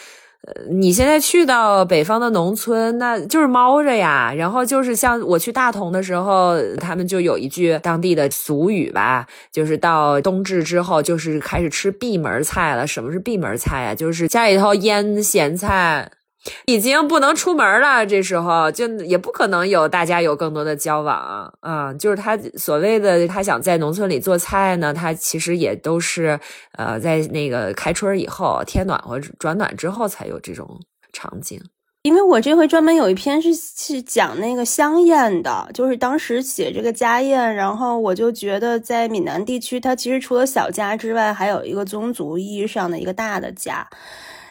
呃，你现在去到北方的农村，那就是猫着呀。然后就是像我去大同的时候，他们就有一句当地的俗语吧，就是到冬至之后，就是开始吃闭门菜了。什么是闭门菜啊？就是家里头腌咸菜，已经不能出门了，这时候就也不可能有大家有更多的交往啊、就是他所谓的他想在农村里做菜呢，他其实也都是呃在那个开春以后，天暖和转暖之后才有这种场景。因为我这回专门有一篇是是讲那个香宴的，就是当时写这个家宴，然后我就觉得在闽南地区，它其实除了小家之外，还有一个宗族意义上的一个大的家。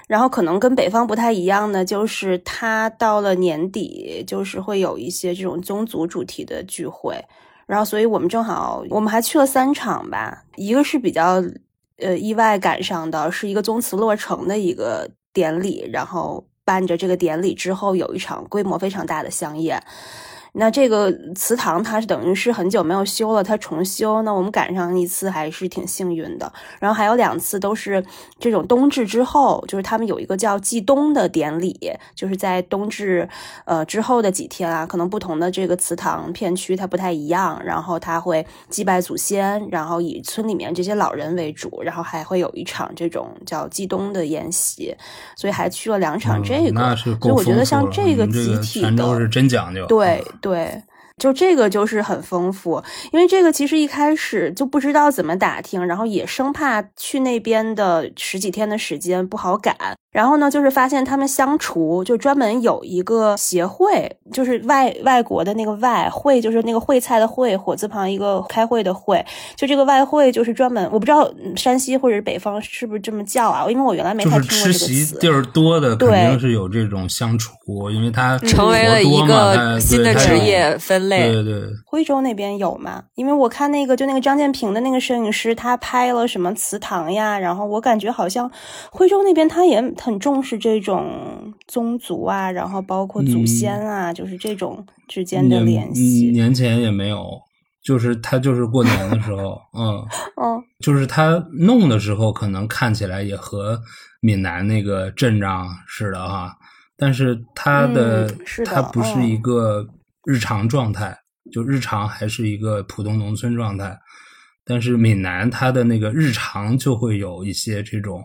然后可能跟北方不太一样的，就是它到了年底，就是会有一些这种宗族主题的聚会。然后，所以我们正好，我们还去了三场吧。一个是比较呃意外赶上的，是一个宗祠落成的一个典礼，然后伴着这个典礼之后，有一场规模非常大的香宴。那这个祠堂它是等于是很久没有修了，它重修。那我们赶上一次还是挺幸运的。然后还有两次都是这种冬至之后，就是他们有一个叫祭冬的典礼，就是在冬至呃之后的几天啊，可能不同的这个祠堂片区它不太一样，然后他会祭拜祖先，然后以村里面这些老人为主，然后还会有一场这种叫祭冬的宴席，所以还去了两场这个。所以我觉得像这个集体的，是真讲究。对。对，对就这个就是很丰富，因为这个其实一开始就不知道怎么打听，然后也生怕去那边的十几天的时间不好赶。然后呢，就是发现他们相厨就专门有一个协会，就是外外国的那个外会，就是那个烩菜的会，火字旁一个开会的会，就这个外会就是专门，我不知道山西或者北方是不是这么叫啊？因为我原来没太听过这个词。吃席地儿多的肯定是有这种相厨，因为它成为了一个新的职业分类。对对，徽州那边有吗？因为我看那个就那个张建平的那个摄影师，他拍了什么祠堂呀，然后我感觉好像徽州那边他也。很重视这种宗族啊，然后包括祖先啊，就是这种之间的联系。年前也没有，就是他就是过年的时候，嗯嗯，就是他弄的时候，可能看起来也和闽南那个阵仗似的哈，但是他的他不是一个日常状态，就日常还是一个普通农村状态，但是闽南他的那个日常就会有一些这种。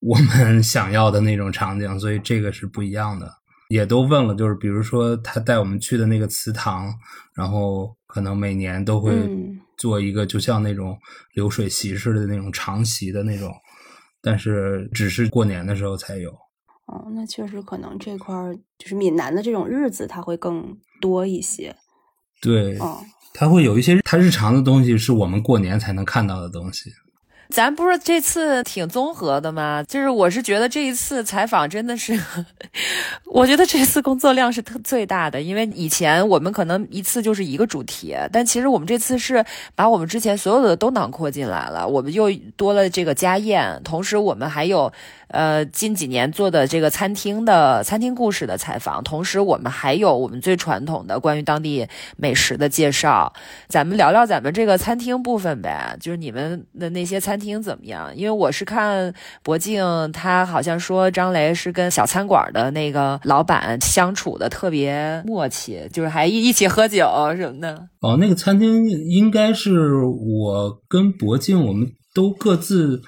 我们想要的那种场景，所以这个是不一样的。也都问了，就是比如说他带我们去的那个祠堂，然后可能每年都会做一个，就像那种流水席似的那种长席的那种，但是只是过年的时候才有。哦，那确实可能这块儿就是闽南的这种日子，它会更多一些。对，哦，它会有一些它日常的东西，是我们过年才能看到的东西。咱不是这次挺综合的吗？就是我是觉得这一次采访真的是，我觉得这次工作量是特最大的，因为以前我们可能一次就是一个主题，但其实我们这次是把我们之前所有的都囊括进来了，我们又多了这个家宴，同时我们还有。呃，近几年做的这个餐厅的餐厅故事的采访，同时我们还有我们最传统的关于当地美食的介绍。咱们聊聊咱们这个餐厅部分呗，就是你们的那些餐厅怎么样？因为我是看博静，他好像说张雷是跟小餐馆的那个老板相处的特别默契，就是还一一起喝酒什么的。哦，那个餐厅应该是我跟博静，我们都各自。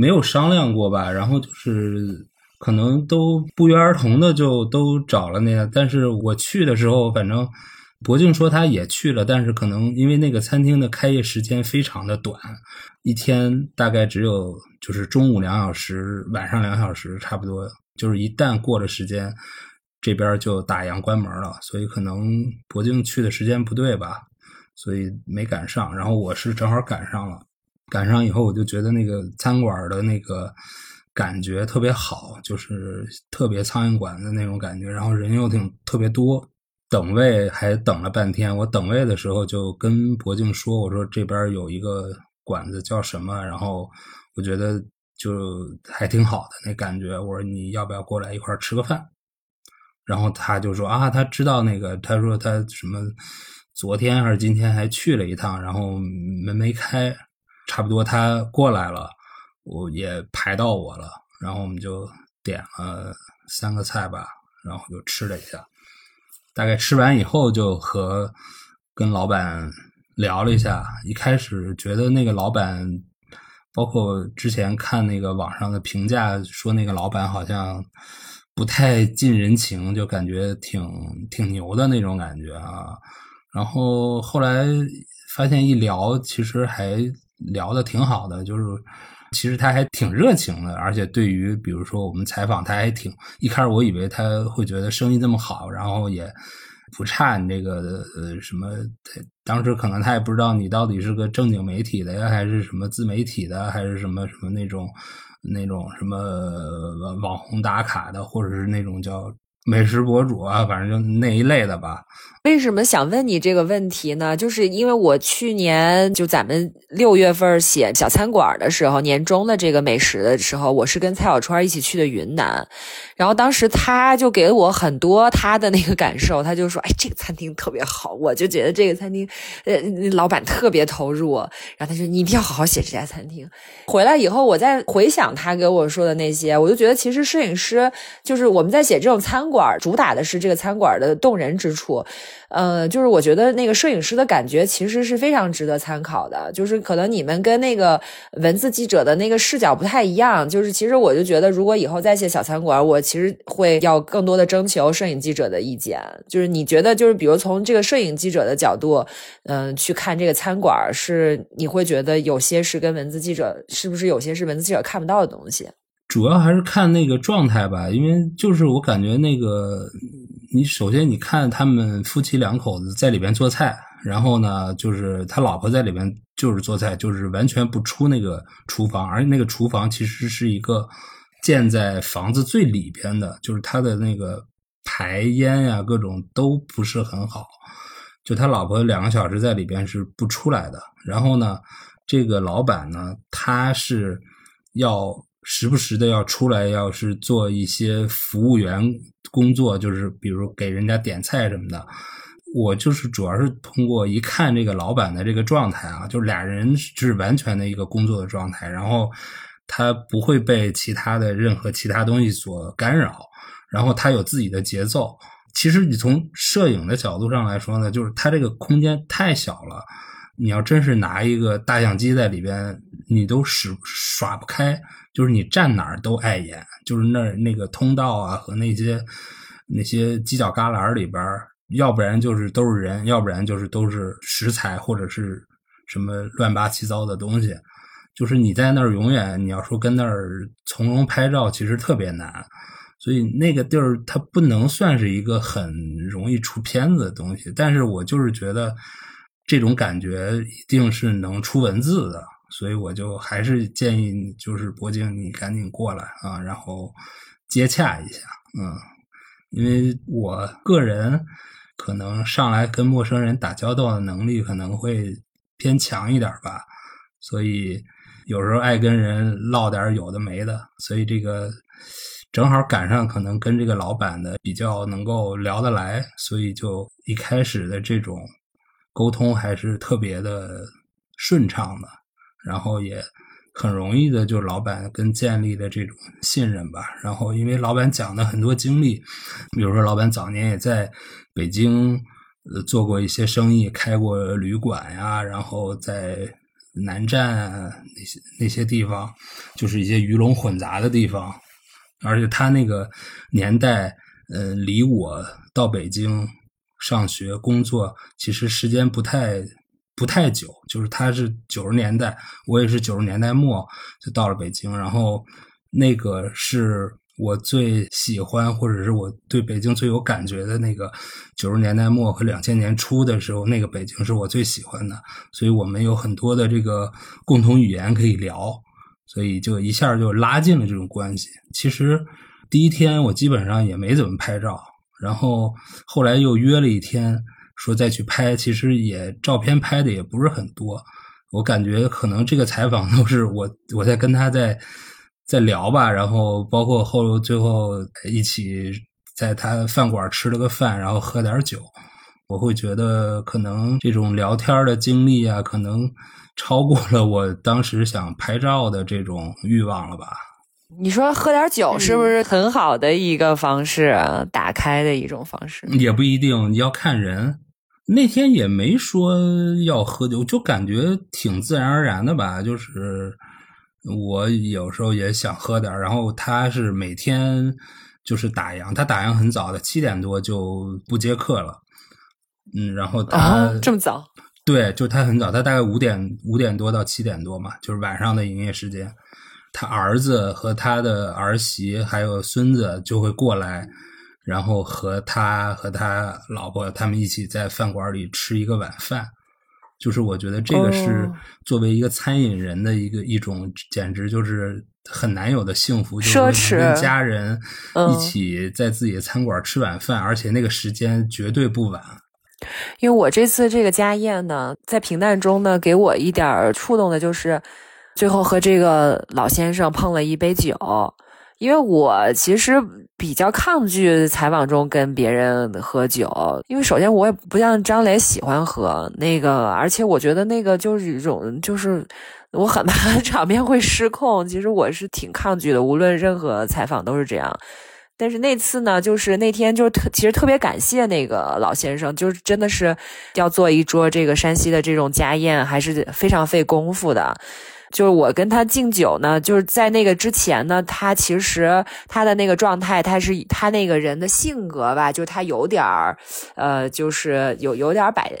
没有商量过吧，然后就是可能都不约而同的就都找了那个，但是我去的时候，反正博静说他也去了，但是可能因为那个餐厅的开业时间非常的短，一天大概只有就是中午两小时，晚上两小时，差不多就是一旦过了时间，这边就打烊关门了，所以可能博静去的时间不对吧，所以没赶上，然后我是正好赶上了。赶上以后，我就觉得那个餐馆的那个感觉特别好，就是特别苍蝇馆的那种感觉。然后人又挺特别多，等位还等了半天。我等位的时候就跟博静说：“我说这边有一个馆子叫什么？然后我觉得就还挺好的那感觉。我说你要不要过来一块吃个饭？”然后他就说：“啊，他知道那个。他说他什么昨天还是今天还去了一趟，然后门没开。”差不多他过来了，我也排到我了，然后我们就点了三个菜吧，然后就吃了一下。大概吃完以后，就和跟老板聊了一下。一开始觉得那个老板，包括之前看那个网上的评价，说那个老板好像不太近人情，就感觉挺挺牛的那种感觉啊。然后后来发现一聊，其实还。聊的挺好的，就是其实他还挺热情的，而且对于比如说我们采访他还挺一开始我以为他会觉得生意这么好，然后也不差你这个呃什么，当时可能他也不知道你到底是个正经媒体的呀，还是什么自媒体的，还是什么什么那种那种什么网红打卡的，或者是那种叫。美食博主啊，反正就那一类的吧。为什么想问你这个问题呢？就是因为我去年就咱们六月份写小餐馆的时候，年终的这个美食的时候，我是跟蔡小川一起去的云南，然后当时他就给了我很多他的那个感受，他就说：“哎，这个餐厅特别好。”我就觉得这个餐厅，呃，老板特别投入。然后他说：“你一定要好好写这家餐厅。”回来以后，我再回想他给我说的那些，我就觉得其实摄影师就是我们在写这种餐馆，馆主打的是这个餐馆的动人之处。呃，就是我觉得那个摄影师的感觉其实是非常值得参考的，就是可能你们跟那个文字记者的那个视角不太一样。就是其实我就觉得，如果以后再写小餐馆，我其实会要更多的征求摄影记者的意见。就是你觉得，就是比如从这个摄影记者的角度，嗯，去看这个餐馆，是你会觉得有些是跟文字记者是不是有些是文字记者看不到的东西？主要还是看那个状态吧，因为就是我感觉那个。你首先你看他们夫妻两口子在里边做菜，然后呢，就是他老婆在里边就是做菜，就是完全不出那个厨房，而且那个厨房其实是一个建在房子最里边的，就是他的那个排烟呀各种都不是很好，就他老婆两个小时在里边是不出来的。然后呢，这个老板呢，他是要。时不时的要出来，要是做一些服务员工作，就是比如给人家点菜什么的。我就是主要是通过一看这个老板的这个状态啊，就俩人是完全的一个工作的状态，然后他不会被其他的任何其他东西所干扰，然后他有自己的节奏。其实你从摄影的角度上来说呢，就是他这个空间太小了，你要真是拿一个大相机在里边，你都使耍不开。就是你站哪儿都碍眼，就是那那个通道啊和那些那些犄角旮旯里边，要不然就是都是人，要不然就是都是食材或者是什么乱八七糟的东西。就是你在那儿永远，你要说跟那儿从容拍照，其实特别难。所以那个地儿它不能算是一个很容易出片子的东西。但是我就是觉得这种感觉一定是能出文字的。所以我就还是建议你，就是博静，你赶紧过来啊，然后接洽一下，嗯，因为我个人可能上来跟陌生人打交道的能力可能会偏强一点吧，所以有时候爱跟人唠点有的没的，所以这个正好赶上可能跟这个老板的比较能够聊得来，所以就一开始的这种沟通还是特别的顺畅的。然后也很容易的，就老板跟建立的这种信任吧。然后因为老板讲的很多经历，比如说老板早年也在北京呃做过一些生意，开过旅馆呀，然后在南站那些那些地方，就是一些鱼龙混杂的地方。而且他那个年代，呃，离我到北京上学工作，其实时间不太。不太久，就是他是九十年代，我也是九十年代末就到了北京，然后那个是我最喜欢或者是我对北京最有感觉的那个九十年代末和两千年初的时候，那个北京是我最喜欢的，所以我们有很多的这个共同语言可以聊，所以就一下就拉近了这种关系。其实第一天我基本上也没怎么拍照，然后后来又约了一天。说再去拍，其实也照片拍的也不是很多。我感觉可能这个采访都是我我在跟他在在聊吧，然后包括后最后一起在他饭馆吃了个饭，然后喝点酒。我会觉得可能这种聊天的经历啊，可能超过了我当时想拍照的这种欲望了吧。你说喝点酒是不是很好的一个方式，打开的一种方式？也不一定，你要看人。那天也没说要喝酒，就感觉挺自然而然的吧。就是我有时候也想喝点然后他是每天就是打烊，他打烊很早的，七点多就不接客了。嗯，然后他这么早？对，就他很早，他大概五点五点多到七点多嘛，就是晚上的营业时间。他儿子和他的儿媳还有孙子就会过来。然后和他和他老婆他们一起在饭馆里吃一个晚饭，就是我觉得这个是作为一个餐饮人的一个一种，简直就是很难有的幸福，就是奢侈跟家人嗯一起在自己的餐馆吃晚饭，而且那个时间绝对不晚。因为我这次这个家宴呢，在平淡中呢，给我一点触动的就是，最后和这个老先生碰了一杯酒。因为我其实比较抗拒采访中跟别人喝酒，因为首先我也不像张磊喜欢喝那个，而且我觉得那个就是一种就是我很怕 场面会失控。其实我是挺抗拒的，无论任何采访都是这样。但是那次呢，就是那天就是特，其实特别感谢那个老先生，就是真的是要做一桌这个山西的这种家宴，还是非常费功夫的。就是我跟他敬酒呢，就是在那个之前呢，他其实他的那个状态，他是他那个人的性格吧，就是他有点儿，呃，就是有有点摆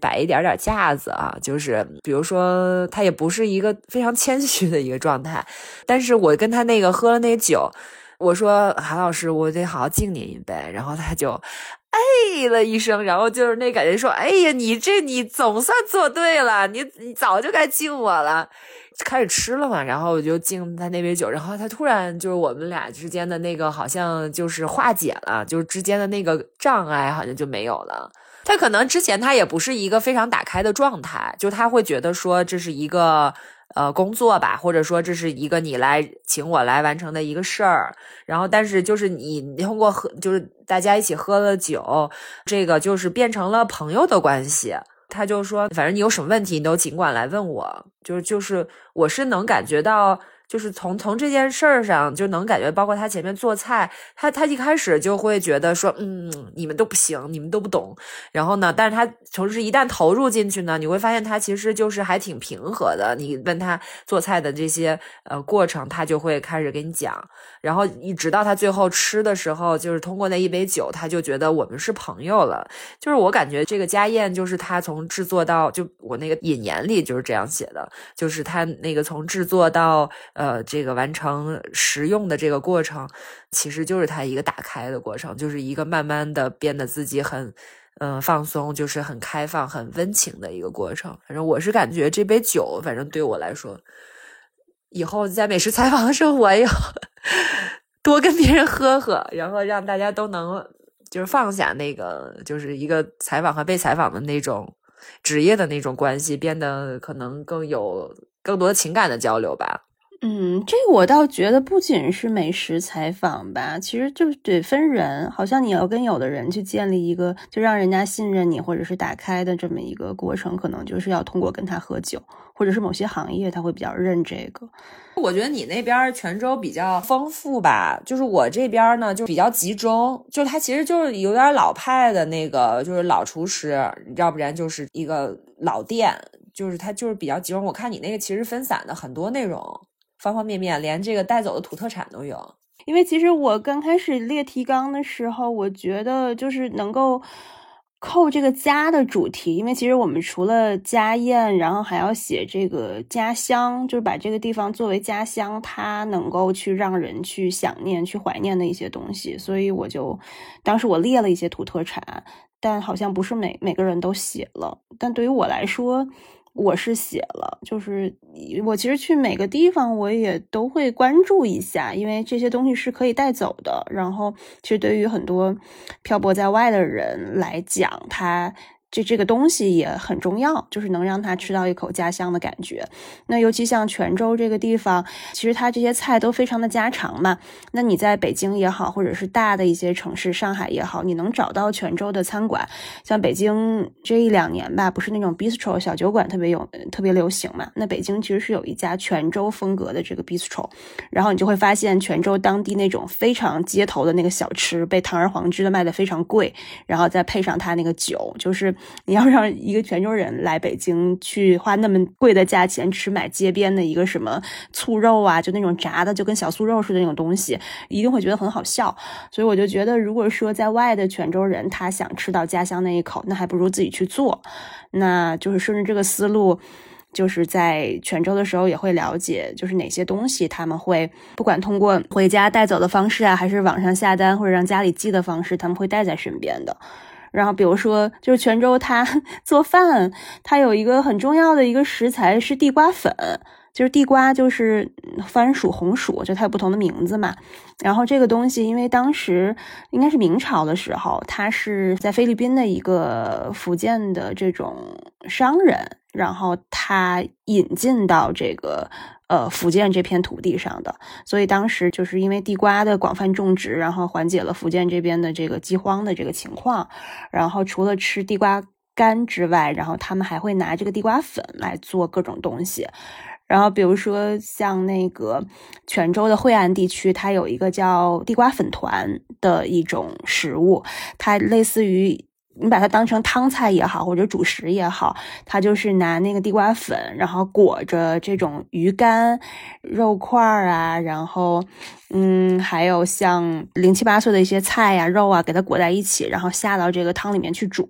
摆一点点架子啊，就是比如说他也不是一个非常谦虚的一个状态，但是我跟他那个喝了那酒。我说韩老师，我得好好敬您一杯，然后他就哎了一声，然后就是那感觉说，哎呀，你这你总算做对了，你你早就该敬我了。开始吃了嘛，然后我就敬他那杯酒，然后他突然就是我们俩之间的那个好像就是化解了，就是之间的那个障碍好像就没有了。他可能之前他也不是一个非常打开的状态，就他会觉得说这是一个呃工作吧，或者说这是一个你来请我来完成的一个事儿。然后但是就是你通过喝，就是大家一起喝了酒，这个就是变成了朋友的关系。他就说，反正你有什么问题，你都尽管来问我。就是就是，我是能感觉到，就是从从这件事儿上就能感觉，包括他前面做菜，他他一开始就会觉得说，嗯，你们都不行，你们都不懂。然后呢，但是他同时一旦投入进去呢，你会发现他其实就是还挺平和的。你问他做菜的这些呃过程，他就会开始给你讲。然后一直到他最后吃的时候，就是通过那一杯酒，他就觉得我们是朋友了。就是我感觉这个家宴，就是他从制作到就我那个引言里就是这样写的，就是他那个从制作到呃这个完成食用的这个过程，其实就是他一个打开的过程，就是一个慢慢的变得自己很。嗯，放松就是很开放、很温情的一个过程。反正我是感觉这杯酒，反正对我来说，以后在美食采访的时候，我要 多跟别人喝喝，然后让大家都能就是放下那个就是一个采访和被采访的那种职业的那种关系，变得可能更有更多情感的交流吧。嗯，这我倒觉得不仅是美食采访吧，其实就得分人。好像你要跟有的人去建立一个，就让人家信任你，或者是打开的这么一个过程，可能就是要通过跟他喝酒，或者是某些行业他会比较认这个。我觉得你那边泉州比较丰富吧，就是我这边呢就比较集中，就是它其实就是有点老派的那个，就是老厨师，要不然就是一个老店，就是它就是比较集中。我看你那个其实分散的很多内容。方方面面，连这个带走的土特产都有。因为其实我刚开始列提纲的时候，我觉得就是能够扣这个家的主题，因为其实我们除了家宴，然后还要写这个家乡，就是把这个地方作为家乡，它能够去让人去想念、去怀念的一些东西。所以我就当时我列了一些土特产，但好像不是每每个人都写了。但对于我来说，我是写了，就是我其实去每个地方我也都会关注一下，因为这些东西是可以带走的。然后，其实对于很多漂泊在外的人来讲，他这这个东西也很重要，就是能让他吃到一口家乡的感觉。那尤其像泉州这个地方，其实它这些菜都非常的家常嘛。那你在北京也好，或者是大的一些城市，上海也好，你能找到泉州的餐馆。像北京这一两年吧，不是那种 bistro 小酒馆特别有特别流行嘛？那北京其实是有一家泉州风格的这个 bistro，然后你就会发现泉州当地那种非常街头的那个小吃，被堂而皇之的卖的非常贵，然后再配上它那个酒，就是你要让一个泉州人来北京去花那么贵的价钱吃买街边的一个什么醋肉啊，就那种炸的就跟小酥肉似的那种东西，一定会觉得很好笑。所以我就觉得，如果说在外的泉州人他想吃到家乡那一口，那还不如自己去做。那就是顺着这个思路。就是在泉州的时候也会了解，就是哪些东西他们会不管通过回家带走的方式啊，还是网上下单或者让家里寄的方式，他们会带在身边的。然后比如说，就是泉州它 做饭，它有一个很重要的一个食材是地瓜粉。就是地瓜就是番薯、红薯，就它有不同的名字嘛。然后这个东西，因为当时应该是明朝的时候，它是在菲律宾的一个福建的这种商人，然后他引进到这个呃福建这片土地上的，所以当时就是因为地瓜的广泛种植，然后缓解了福建这边的这个饥荒的这个情况。然后除了吃地瓜干之外，然后他们还会拿这个地瓜粉来做各种东西。然后，比如说像那个泉州的惠安地区，它有一个叫地瓜粉团的一种食物，它类似于你把它当成汤菜也好，或者主食也好，它就是拿那个地瓜粉，然后裹着这种鱼干、肉块啊，然后。嗯，还有像零七八碎的一些菜呀、肉啊，给它裹在一起，然后下到这个汤里面去煮，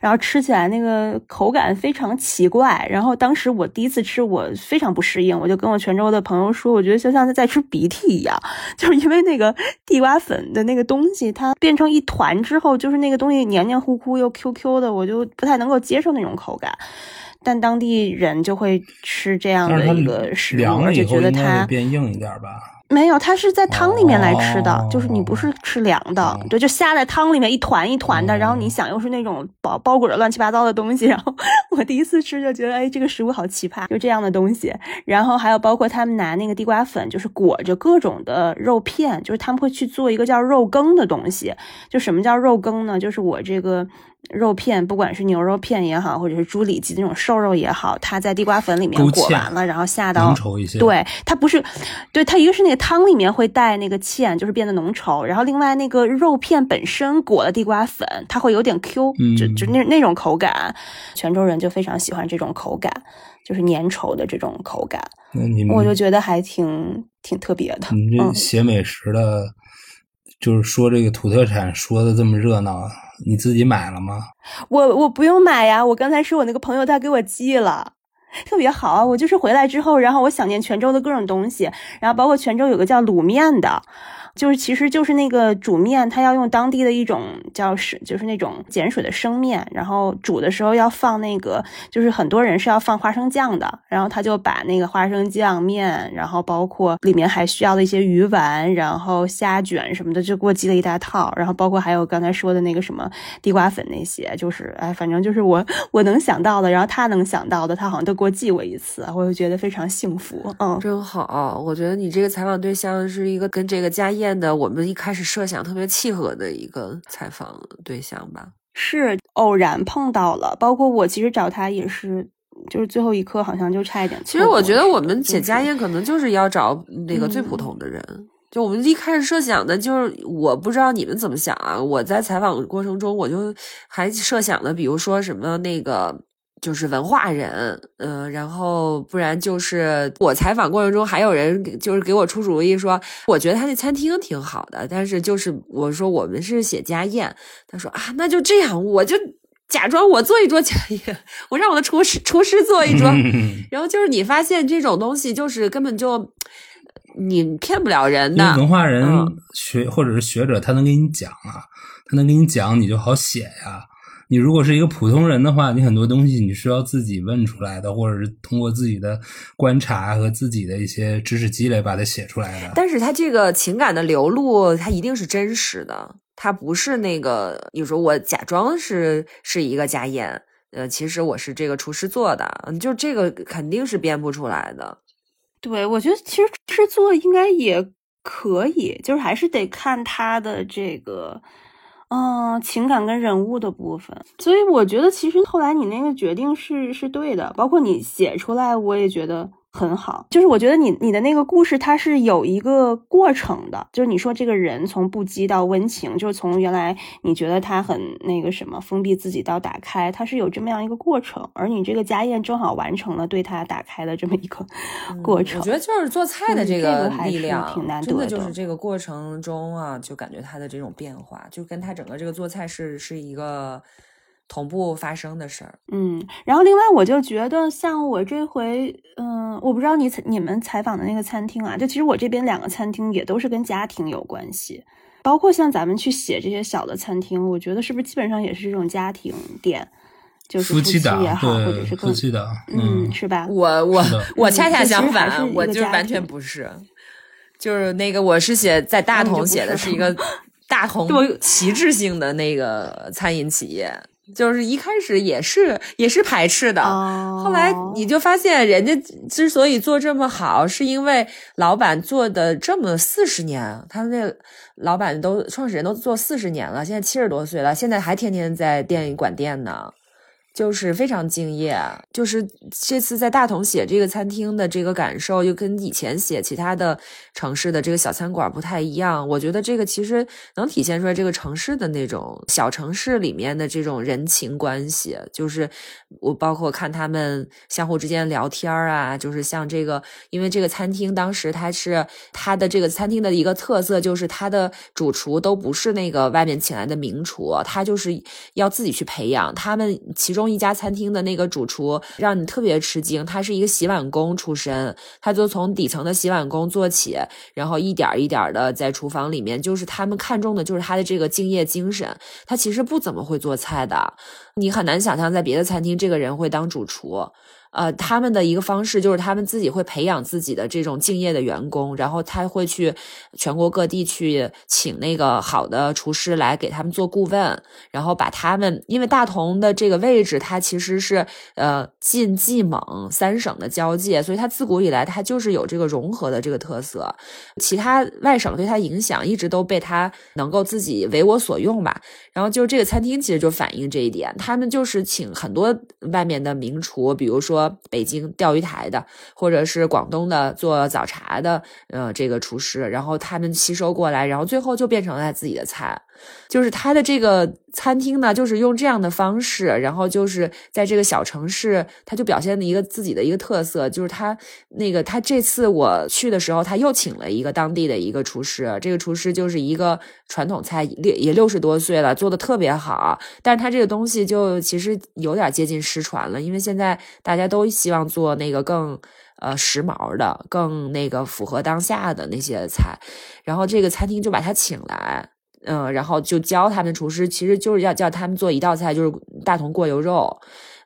然后吃起来那个口感非常奇怪。然后当时我第一次吃，我非常不适应，我就跟我泉州的朋友说，我觉得就像在吃鼻涕一样，就是因为那个地瓜粉的那个东西，它变成一团之后，就是那个东西黏黏糊糊又 Q Q 的，我就不太能够接受那种口感。但当地人就会吃这样的一个食物，而且觉得它变硬一点吧。没有，它是在汤里面来吃的，就是你不是吃凉的，对，就下在汤里面一团一团的，然后你想又是那种包包裹着乱七八糟的东西，然后 我第一次吃就觉得，哎，这个食物好奇葩，就这样的东西。然后还有包括他们拿那个地瓜粉，就是裹着各种的肉片，就是他们会去做一个叫肉羹的东西。就什么叫肉羹呢？就是我这个。肉片，不管是牛肉片也好，或者是猪里脊那种瘦肉也好，它在地瓜粉里面裹完了，然后下到浓稠一些。对，它不是，对，它一个是那个汤里面会带那个芡，就是变得浓稠，然后另外那个肉片本身裹了地瓜粉，它会有点 Q，就就那那种口感。泉州人就非常喜欢这种口感，就是粘稠的这种口感。那你们我就觉得还挺挺特别的。你这写美食的，就是说这个土特产说的这么热闹。你自己买了吗？我我不用买呀，我刚才是我那个朋友他给我寄了，特别好啊。我就是回来之后，然后我想念泉州的各种东西，然后包括泉州有个叫卤面的。就是，其实就是那个煮面，它要用当地的一种叫是，就是那种碱水的生面，然后煮的时候要放那个，就是很多人是要放花生酱的，然后他就把那个花生酱面，然后包括里面还需要的一些鱼丸，然后虾卷什么的，就给我寄了一大套，然后包括还有刚才说的那个什么地瓜粉那些，就是哎，反正就是我我能想到的，然后他能想到的，他好像都给我寄过一次，我就觉得非常幸福，嗯，真好，我觉得你这个采访对象是一个跟这个家宴。的我们一开始设想特别契合的一个采访对象吧，是偶然碰到了。包括我其实找他也是，就是最后一刻好像就差一点。其实我觉得我们写家宴可能就是要找那个最普通的人。就我们一开始设想的，就是我不知道你们怎么想啊。我在采访过程中，我就还设想的，比如说什么那个。就是文化人，嗯，然后不然就是我采访过程中还有人就是给我出主意说，我觉得他那餐厅挺好的，但是就是我说我们是写家宴，他说啊，那就这样，我就假装我做一桌家宴，我让我的厨师厨师做一桌，然后就是你发现这种东西就是根本就你骗不了人的，文化人学或者是学者他能给你讲啊，他能给你讲，你就好写呀。你如果是一个普通人的话，你很多东西你需要自己问出来的，或者是通过自己的观察和自己的一些知识积累把它写出来的。但是他这个情感的流露，它一定是真实的，它不是那个，你说我假装是是一个家宴，呃，其实我是这个厨师做的，就这个肯定是编不出来的。对，我觉得其实制作应该也可以，就是还是得看他的这个。嗯，情感跟人物的部分，所以我觉得其实后来你那个决定是是对的，包括你写出来，我也觉得。很好，就是我觉得你你的那个故事它是有一个过程的，就是你说这个人从不羁到温情，就是从原来你觉得他很那个什么封闭自己到打开，他是有这么样一个过程，而你这个家宴正好完成了对他打开的这么一个 过程。我觉得就是做菜的这个力量挺难得的，就是这个过程中啊，就感觉他的这种变化，就跟他整个这个做菜是是一个。同步发生的事儿，嗯，然后另外我就觉得，像我这回，嗯，我不知道你你们采访的那个餐厅啊，就其实我这边两个餐厅也都是跟家庭有关系，包括像咱们去写这些小的餐厅，我觉得是不是基本上也是这种家庭店，就是夫妻档也好，或者对是更夫妻档，嗯，是吧？我我我恰恰相反，我就是完全不是，就是那个我是写在大同写的是是一个大同对旗帜性的那个餐饮企业，就是一开始也是也是排斥的，哦，后来你就发现，人家之所以做这么好，是因为老板做的这么四十年，他们那老板都创始人都做四十年了，现在七十多岁了，现在还天天在店里管店呢。就是非常敬业，就是这次在大同写这个餐厅的这个感受，就跟以前写其他的城市的这个小餐馆不太一样。我觉得这个其实能体现出来这个城市的那种小城市里面的这种人情关系，就是我包括看他们相互之间聊天啊，就是像这个，因为这个餐厅当时它是它的这个餐厅的一个特色，就是它的主厨都不是那个外面请来的名厨，他就是要自己去培养。他们其中一家餐厅的那个主厨让你特别吃惊，他是一个洗碗工出身，他就从底层的洗碗工做起，然后一点一点的在厨房里面，就是他们看中的就是他的这个敬业精神。他其实不怎么会做菜的，你很难想象在别的餐厅这个人会当主厨。呃，他们的一个方式就是他们自己会培养自己的这种敬业的员工，然后他会去全国各地去请那个好的厨师来给他们做顾问，然后把他们，因为大同的这个位置，它其实是呃晋冀蒙三省的交界，所以它自古以来它就是有这个融合的这个特色，其他外省对它影响一直都被它能够自己为我所用吧。然后就这个餐厅其实就反映这一点，他们就是请很多外面的名厨，比如说北京钓鱼台的，或者是广东的做早茶的，呃，这个厨师，然后他们吸收过来，然后最后就变成了他自己的菜。就是他的这个餐厅呢，就是用这样的方式，然后就是在这个小城市，他就表现了一个自己的一个特色，就是他那个他这次我去的时候，他又请了一个当地的一个厨师，这个厨师就是一个传统菜，六也六十多岁了，做的特别好，但是他这个东西就其实有点接近失传了，因为现在大家都希望做那个更。呃，时髦的、更那个符合当下的那些菜，然后这个餐厅就把他请来，嗯，然后就教他们厨师，其实就是要叫他们做一道菜，就是大同过油肉，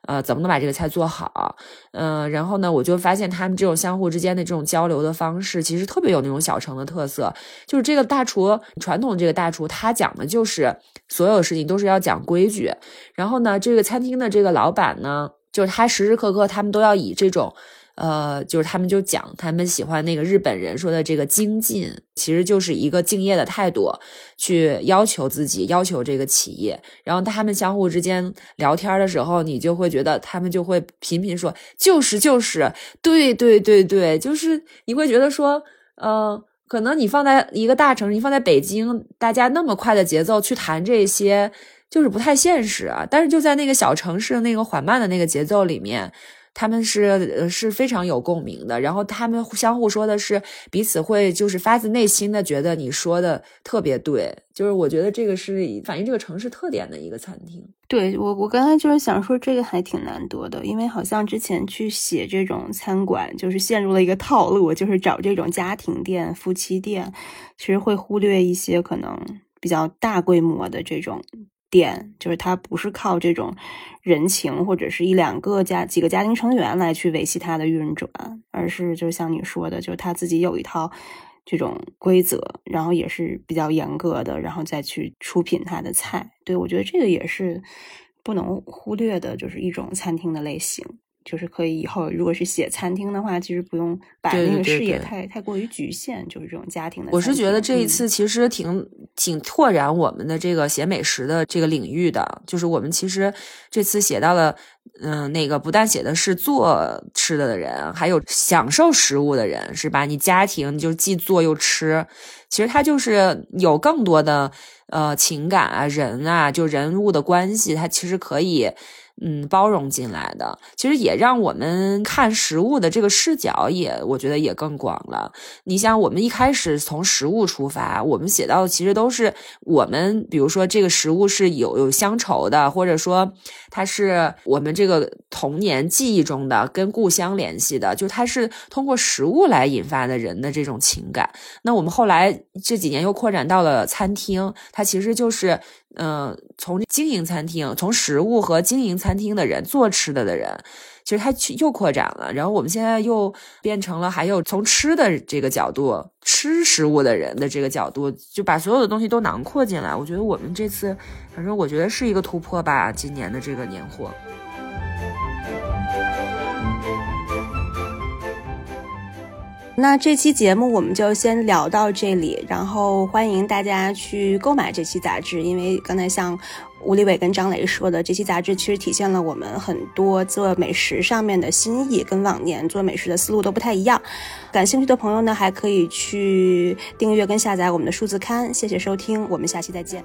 呃，怎么能把这个菜做好？嗯，然后呢，我就发现他们这种相互之间的这种交流的方式，其实特别有那种小城的特色。就是这个大厨，传统这个大厨，他讲的就是所有事情都是要讲规矩。然后呢，这个餐厅的这个老板呢，就是他时时刻刻他们都要以这种。呃，就是他们就讲，他们喜欢那个日本人说的这个精进，其实就是一个敬业的态度，去要求自己，要求这个企业。然后他们相互之间聊天的时候，你就会觉得他们就会频频说，就是就是，对对对对，就是你会觉得说，呃，可能你放在一个大城市，你放在北京，大家那么快的节奏去谈这些，就是不太现实啊。但是就在那个小城市的那个缓慢的那个节奏里面。他们是呃是非常有共鸣的，然后他们相互说的是彼此会就是发自内心的觉得你说的特别对，就是我觉得这个是反映这个城市特点的一个餐厅。对我，我刚才就是想说这个还挺难得的，因为好像之前去写这种餐馆，就是陷入了一个套路，就是找这种家庭店、夫妻店，其实会忽略一些可能比较大规模的这种。店就是他不是靠这种人情或者是一两个家几个家庭成员来去维系他的运转，而是就像你说的，就是他自己有一套这种规则，然后也是比较严格的，然后再去出品他的菜。对我觉得这个也是不能忽略的，就是一种餐厅的类型。就是可以以后如果是写餐厅的话，其实不用把那个视野太太过于局限，就是这种家庭的。我是觉得这一嗯次其实挺、挺拓展我们的这个写美食的这个领域的，就是我们其实这次写到了，嗯、那个不但写的是做吃的的人，还有享受食物的人，是吧？你家庭就既做又吃，其实它就是有更多的呃情感啊、人啊，就人物的关系，它其实可以。嗯，包容进来的，其实也让我们看食物的这个视角也，我觉得也更广了。你像我们一开始从食物出发，我们写到的其实都是我们，比如说这个食物是有有乡愁的，或者说它是我们这个童年记忆中的跟故乡联系的，就它是通过食物来引发的人的这种情感。那我们后来这几年又扩展到了餐厅，它其实就是嗯，从经营餐厅、从食物和经营餐厅的人、做吃的的人，其实它又扩展了。然后我们现在又变成了还有从吃的这个角度、吃食物的人的这个角度，就把所有的东西都囊括进来。我觉得我们这次，反正我觉得是一个突破吧，今年的这个年货。那这期节目我们就先聊到这里，然后欢迎大家去购买这期杂志，因为刚才像吴立伟跟张雷说的，这期杂志其实体现了我们很多做美食上面的心意，跟往年做美食的思路都不太一样。感兴趣的朋友呢，还可以去订阅跟下载我们的数字刊。谢谢收听，我们下期再见。